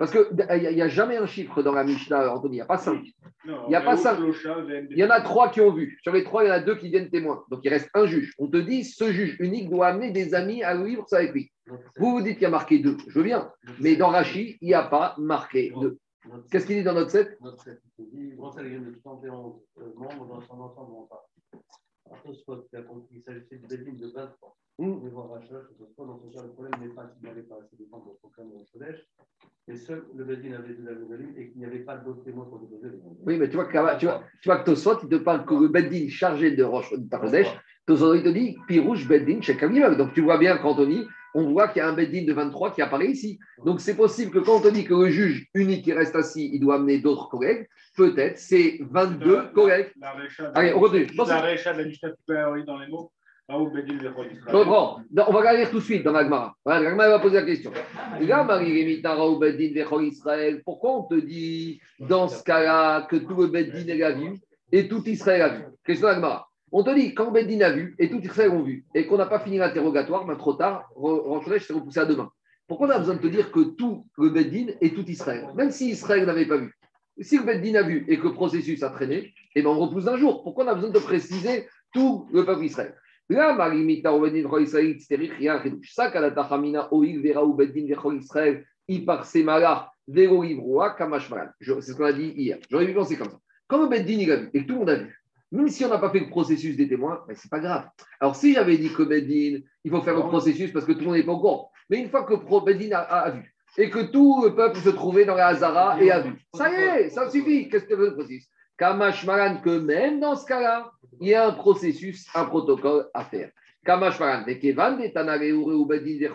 Parce qu'il n'y a, jamais un chiffre dans la Mishnah, Anthony. Il n'y a pas 5. Il n'y a pas 5. Il y en a 3 qui ont vu. Sur les 3, il y en a 2 qui viennent témoins. Donc il reste un juge. On te dit, ce juge unique doit amener des amis à vivre ça avec lui. Vous vous dites qu'il y a marqué 2. Je bien. Mais dans Rachi, il n'y a pas marqué 2. Qu'est-ce qu'il dit dans notre 7 Notre 7, il dit de 71 membres dans son ensemble en part. Alors, Tosfot, il s'agissait de Bédine de 23. Mmh. Mais voir Rachel, Tosfot, dans ce cas, le problème n'est pas qu'il n'y avait pas assez de temps pour proclamer le Kodesh, et seul le Bédine avait de la nouvelle et qu'il n'y avait pas d'autres témoins pour déposer le Oui, mais tu vois, que, tu vois, tu vois que Tosfot, il te parle que le Bédine chargé de Roche de Tosfot, il te dit Pirouche Bédine chez Kamilov. Donc tu vois bien qu'Anthony, on voit qu'il y a un Bedin de 23 qui apparaît ici. Donc c'est possible que quand on te dit que le juge unique qui reste assis, il doit amener d'autres collègues, peut-être c'est 22 collègues. Allez, on continue. La récha de la Mishnah, tu peux dans les mots on va regarder tout de suite dans l'Agmara. L'Agmara va poser la question. Pourquoi on te dit dans ce cas-là que tout le Beddin a vu et tout Israël a vu Question d'Agmara. On te dit, quand Beddin a vu, et tout Israël ont vu, et qu'on n'a pas fini l'interrogatoire, mais trop tard, je s'est repoussé à demain. Pourquoi on a besoin de te dire que tout le Beddin et tout Israël? Même si Israël n'avait pas vu. Si le Beddin a vu et que le processus a traîné, eh ben on repousse d'un jour. Pourquoi on a besoin de préciser tout le peuple Israël? Là, Marimita Israël. Ça, Vera, Beddin, Israël, Ipar Semala. C'est ce qu'on a dit hier. J'aurais vu penser comme ça. Quand le Beddin il a vu, et tout le monde a vu, même si on n'a pas fait le processus des témoins, ben, ce n'est pas grave. Alors, si j'avais dit que Bedin, il faut faire le processus parce que tout le monde n'est pas au courant, mais une fois que Bedin a, vu et que tout le peuple se trouvait dans la Hazara et a vu, ça y est, ça suffit. Qu'est-ce que le processus Kamash Maran, que même dans ce cas-là, il y a un processus, un protocole à faire. Kamash Maran, ou Bedin,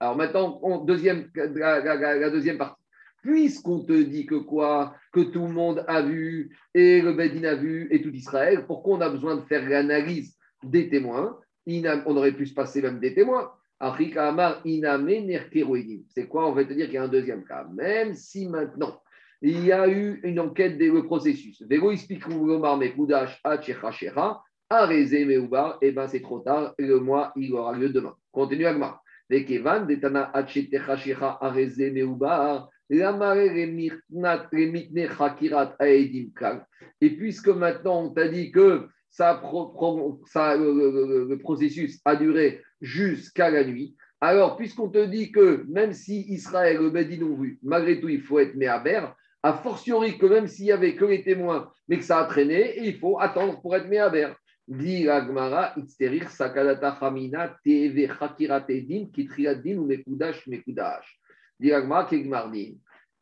Alors maintenant, deuxième, la deuxième partie puisqu'on te dit que quoi? Que tout le monde a vu, et le Bedin a vu, et tout Israël, pourquoi on a besoin de faire l'analyse des témoins? On aurait pu se passer même des témoins. C'est quoi? On va te dire qu'il y a un deuxième cas. Même si maintenant, il y a eu une enquête des processus. et ben c'est trop tard, le mois, il aura lieu demain. Continue Agmar. Et puisque maintenant on t'a dit que ça, le, processus a duré jusqu'à la nuit, alors puisqu'on te dit que même si Israël le Bédin vu, malgré tout il faut être méaber, a fortiori que même s'il y avait que les témoins, mais que ça a traîné, il faut attendre pour être méaber. Dit Agmara, Sakadata Hamina, Teve Hakirat Edin, Kitriadin ou Mekudash, Mekudash.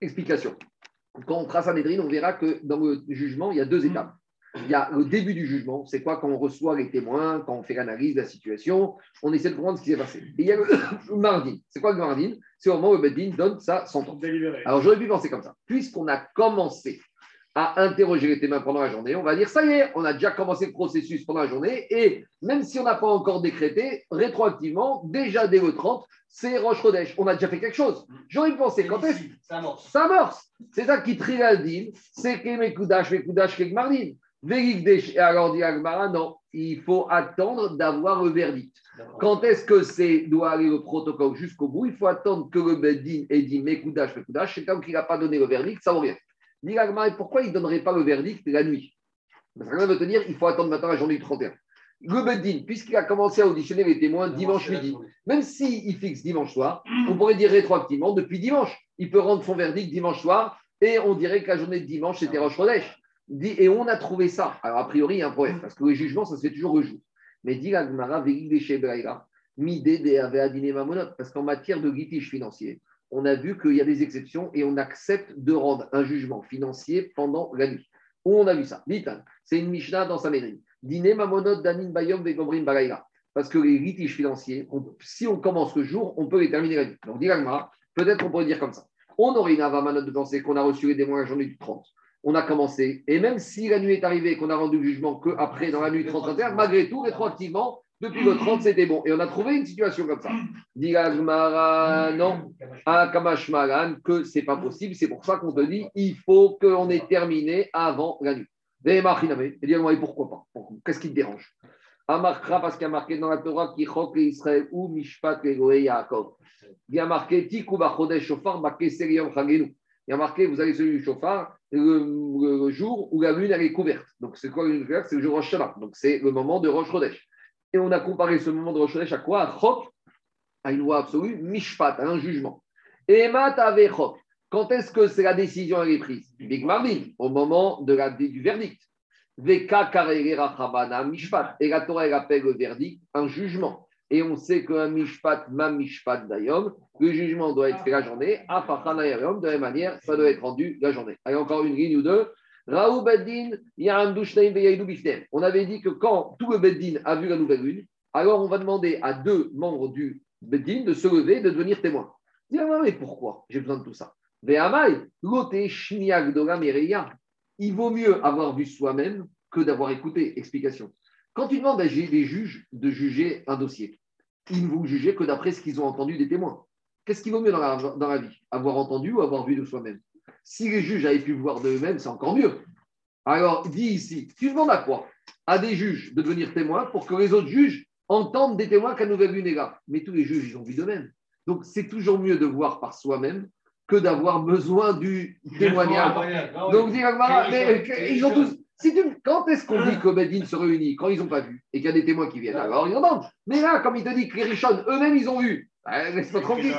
Explication. Quand on trace un on verra que dans le jugement, il y a deux étapes. Il y a le début du jugement, c'est quoi quand on reçoit les témoins, quand on fait l'analyse de la situation, on essaie de comprendre ce qui s'est passé. Et il y a le, mardin. C'est quoi le mardin C'est au moment où le donne sa sentence. Alors j'aurais pu penser comme ça. Puisqu'on a commencé à interroger les témoins pendant la journée, on va dire ça y est, on a déjà commencé le processus pendant la journée et même si on n'a pas encore décrété, rétroactivement, déjà dès le 30, c'est Roche Rodèche. On a déjà fait quelque chose. J'aurais pu penser quand est-ce Ça amorce. C'est ça qui trie la dîme, c'est que mes coudaches, mes coudaches, les mardines. Vélik des- Et alors dit Agmara, non, il faut attendre d'avoir le verdict. Quand est-ce que c'est doit aller le protocole jusqu'au bout? Il faut attendre que le Bedin ait dit mes coudaches. C'est comme qu'il n'a pas donné le verdict, ça vaut rien. Dit Agmara, pourquoi il ne donnerait pas le verdict la nuit? Parce que ça veut te dire il faut attendre maintenant la journée du 31. Le Bedin, puisqu'il a commencé à auditionner les témoins dimanche midi, même s'il fixe dimanche soir, on pourrait dire rétroactivement, depuis dimanche, il peut rendre son verdict dimanche soir et on dirait que la journée de dimanche, c'était Roche Rodèche. Dit- Et on a trouvé ça. Alors, a priori, il y a un problème, parce que le jugement, ça se fait toujours le jour. Mais dit Midé des Aveadine Mamonot, parce qu'en matière de litige financier, on a vu qu'il y a des exceptions et on accepte de rendre un jugement financier pendant la nuit. Où on a vu ça? Litan, c'est une Mishnah dans sa médrine. Dine Mamonot Danin Bayom Vegomrim Baraïra. Parce que les litiges financiers, on- si on commence le jour, on peut les terminer la nuit. Donc, peut-être qu'on pourrait dire comme ça. On aurait une avamanote de penser qu'on a reçu les témoins la journée du 30. On a commencé, et même si la nuit est arrivée et qu'on a rendu le jugement qu'après, dans la nuit du 30-31, malgré tout, rétroactivement, depuis le 30, c'était bon. Et on a trouvé une situation comme ça. Dit non, à Kamashmalan, que c'est pas possible. C'est pour ça qu'on te dit, il faut qu'on ait terminé avant la nuit. Et et dit, et pourquoi pas? Qu'est-ce qui te dérange? Amarkra, parce qu'il y a marqué dans la Torah, qui chok le Israël ou Mishpat Goé Yaakov. Il y a marqué Tiku Bachodesh Shofar Bakeseri Yom Chagenu. Il y a marqué, vous avez celui du chauffard, le, le- jour où la lune elle est couverte. Donc c'est quoi la lune couverte? C'est le jour Rosh Hashanah. Donc c'est le moment de Rosh Chodesh. Et on a comparé ce moment de Rosh Chodesh à quoi? À Chok, à une loi absolue, Mishpat, à un jugement. Et Mat ave Chok. Quand est-ce que c'est la décision elle est prise Big Marvin, au moment de la, du verdict. Veka mishpat. Et la Torah, elle appelle le verdict un jugement. Et on sait qu'un mishpat, ma mishpat d'ayom, le jugement doit être fait la journée. Yayom, de la même manière, ça doit être rendu la journée. Allez, encore une ligne ou deux. On avait dit que quand tout le Beddin a vu la nouvelle lune, alors on va demander à deux membres du Beddin de se lever et de devenir témoins. Dire, ah, mais pourquoi? J'ai besoin de tout ça Il vaut mieux avoir vu soi-même que d'avoir écouté. Explication. Quand tu demandes à les juges de juger un dossier, ils ne vont juger que d'après ce qu'ils ont entendu des témoins. Qu'est-ce qui vaut mieux dans la, vie? Avoir entendu ou avoir vu de soi-même? Si les juges avaient pu voir d'eux-mêmes, c'est encore mieux. Alors, dis ici, tu demandes à quoi? À des juges de devenir témoins pour que les autres juges entendent des témoins qu'à nouvelle là. Mais tous les juges, ils ont vu d'eux-mêmes. Donc, c'est toujours mieux de voir par soi-même que d'avoir besoin du témoignage. Donc, euh, ils ont tous. Si tu- quand est-ce qu'on dit que Bedin se réunit Quand ils n'ont pas vu et qu'il y a des témoins qui viennent. Alors, ils entendent. Mais là, comme il te dit que les Richon, eux-mêmes, ils ont vu. Eh, Laisse-moi tranquille.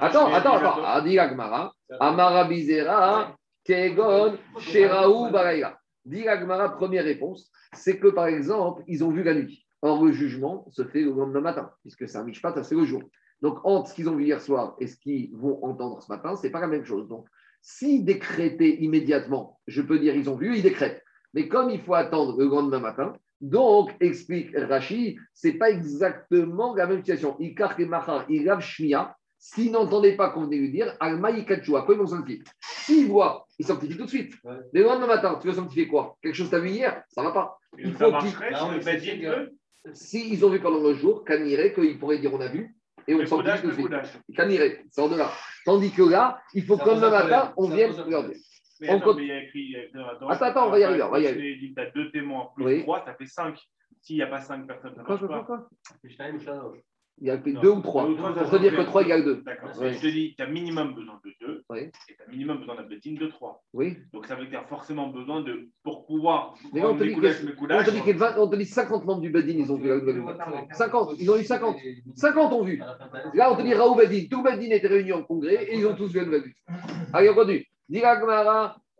Attends, attends, attends. A dit Agmara, Amara Bizera, Kegon, Sheraou, Baraïla. Dit Agmara, première réponse, c'est que par exemple, ils ont vu la nuit. Or, le jugement se fait le lendemain matin, puisque c'est un mishpat, c'est le jour. Donc, entre ce qu'ils ont vu hier soir et ce qu'ils vont entendre ce matin, ce n'est pas la même chose. Donc, s'ils décrétaient immédiatement, je peux dire ils ont vu, ils décrètent. Mais comme il faut attendre le lendemain matin, donc, explique Rashi, ce n'est pas exactement la même situation. Ikar et Machar, Irav Shmia, s'ils n'entendaient pas qu'on venait lui dire, Alma Yikachu, à quoi ils vont sanctifier S'ils voient, ils sanctifient tout de suite. Ouais. Mais le lendemain matin, tu veux sanctifier quoi? Quelque chose que tu as vu hier Ça ne va pas. Il faut faut qu'il- marcherait Ah si. S'ils ont vu pendant le jour, Kanirait, qu'ils pourraient dire on a vu, et on sanctifie coudage, tout de suite. sort de là. Tandis que là, il faut que le matin, on problème. dire. Mais On attends, mais il y a écrit. il y a écrit dans la Torah, Attends, attends, on va y arriver, on va y quand arriver. Tu as deux témoins plus Oui. trois, ça fait cinq. S'il n'y a pas cinq personnes, ça ne Quoi, marche quoi, pas. quoi, quoi Shalosh. Il y a que Non. deux ou trois. Ça te dire que trois égale deux. D'accord. Oui. Je te dis, tu as minimum besoin de deux. Oui. Et tu as minimum besoin d'un Bedin de trois. Oui. Donc ça veut dire forcément besoin de. Pour pouvoir. Mais on te dit mes On te dit que 20 on te dit 50 membres du Bedin, ils ont vu la nouvelle lune. 50, ils ont eu 50. 50 ont vu. Là, on te dit Raoul Bedin. Tout le Bedin était réuni en congrès et ils ont tous vu la nouvelle lune. Allez, on continue.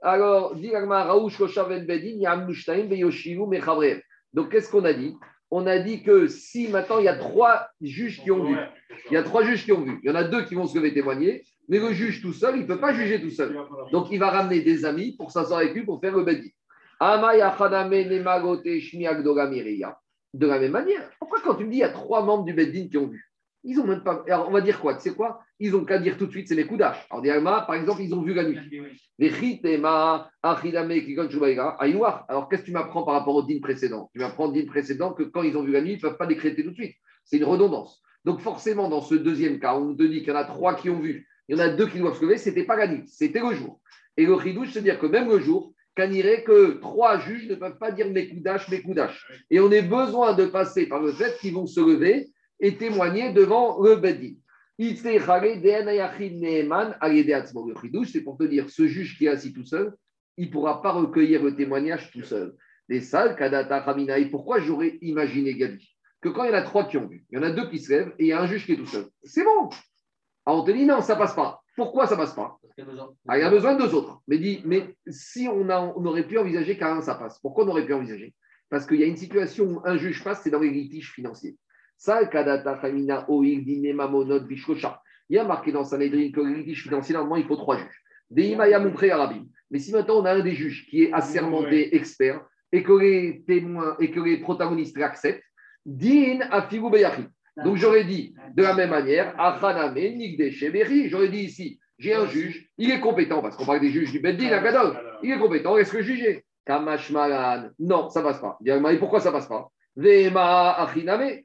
Alors, Raoul Shoshaven Bedin, Yam Nushtaim, Beyoshivu, Mechavreem. Donc, qu'est-ce qu'on a dit? On a dit que si maintenant il y a trois juges qui ont vu, il y a trois juges qui ont vu, il y en a deux qui vont se lever témoigner, mais le juge tout seul, il ne peut pas juger tout seul. Donc, il va ramener des amis pour s'asseoir avec lui pour faire le mireya. De la même manière, pourquoi quand tu me dis il y a trois membres du Beddin qui ont vu? Ils ont même pas. On va dire quoi Tu sais quoi? Ils ont qu'à dire tout de suite c'est les coudages. Alors par exemple, ils ont vu la nuit. Alors qu'est-ce que tu m'apprends par rapport au din précédent? Tu m'apprends au précédent que quand ils ont vu la nuit, ils ne peuvent pas décréter tout de suite. C'est une redondance. Donc forcément, dans ce deuxième cas, on te dit qu'il y en a trois qui ont vu, il y en a deux qui doivent se lever, ce n'était pas la nuit, c'était le jour. Et le chidouche, c'est-à-dire que même le jour, irait que trois juges ne peuvent pas dire mes coudaches, mes coudaches. Et on a besoin de passer par le fait qu'ils vont se lever et témoigner devant le Bedin. C'est pour te dire, ce juge qui est assis tout seul, il ne pourra pas recueillir le témoignage tout seul. Les salles, Kadata, et pourquoi j'aurais imaginé Gabi? Que quand il y en a trois qui ont vu, il y en a deux qui se lèvent et il y a un juge qui est tout seul. C'est bon. Alors on te dit non, ça passe pas. Pourquoi ça passe pas? Ah, Il y a besoin de deux autres. Mais, dit, mais si on, a, on aurait pu envisager qu'un ça passe, pourquoi on aurait pu envisager? Parce qu'il y a une situation où un juge passe, c'est dans les litiges financiers. Il y a marqué dans Sanhedrin que les litiges financiers, normalement, il faut trois juges. Mais si maintenant on a un des juges qui est assermenté, expert, et que les témoins et que les protagonistes l'acceptent, Din afigu. Donc j'aurais dit de la même manière. J'aurais dit ici, j'ai un juge, il est compétent, parce qu'on parle des juges du Beddin. Il est compétent, est-ce que juger Kamashmalan. Non, ça passe pas. Et pourquoi ça passe pas? Vema achiname.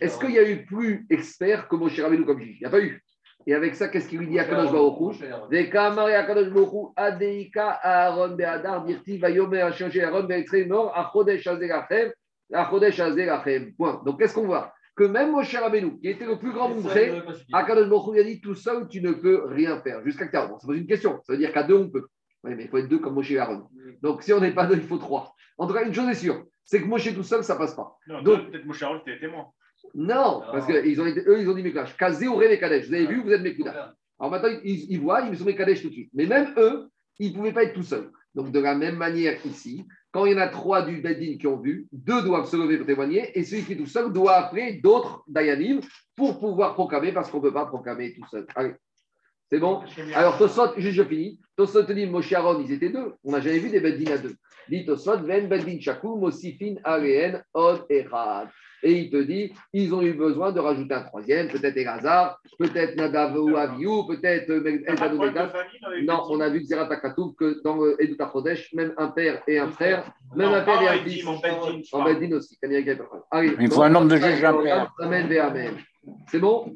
Est-ce qu'il y a eu plus expert que Moshe Rabbeinu comme juge? Il n'y a pas eu. Et avec ça, qu'est-ce qu'il lui dit à Kadosh Baruch Vekamare Akadosh Baruch Adeika Aaron Beadar Dirti Vayome a changé Aaron Beetre mort à Chodesh Azerachem à Chodesh Azerachem. Point. Donc qu'est-ce qu'on voit? Que même Moshe Rabbeinu, qui était le plus grand montré, Akadosh Baruch lui a dit tout seul, tu ne peux rien faire. Jusqu'à 40. Ça pose une question. Ça veut dire qu'à deux, on peut. Oui, mais il faut être deux comme Moshe et Aaron. Donc si on n'est pas deux, il faut trois. En tout cas, une chose est sûre, c'est que Moshe tout seul, ça passe pas. Non, Donc, peut-être Moshe Aaron, c'était témoin. non, parce qu'eux, eux, ils ont dit Mekadesh. Kazé aurait les Kadesh. Vous avez vu, vous êtes Mekouda. Alors maintenant, ils, ils voient, ils sont Mekadesh tout de suite. Mais même eux, ils ne pouvaient pas être tout seuls. Donc de la même manière ici, quand il y en a trois du Bedin qui ont vu, deux doivent se lever pour témoigner, et celui qui est tout seul doit appeler d'autres Dayanim pour pouvoir proclamer, parce qu'on ne peut pas proclamer tout seul. Allez, c'est bon Alors Tosot, juste je finis. Tosot te dit, Moshe Aaron, ils étaient deux. On n'a jamais vu des Bedin à deux. Dit Tosot, Ven Bedin Shakou, Mosifin, Areen, Od, Echad. Et il te dit, ils ont eu besoin de rajouter un troisième, peut-être Elazar, peut-être Nadav ou Aviou, peut-être Megav. Non, on a vu que Zerat que dans le Edut même un père et un frère, même un père et un fils, en Bedin aussi. Allez, Il faut un nombre de juges, un père. Amen, ve Amen. C'est bon?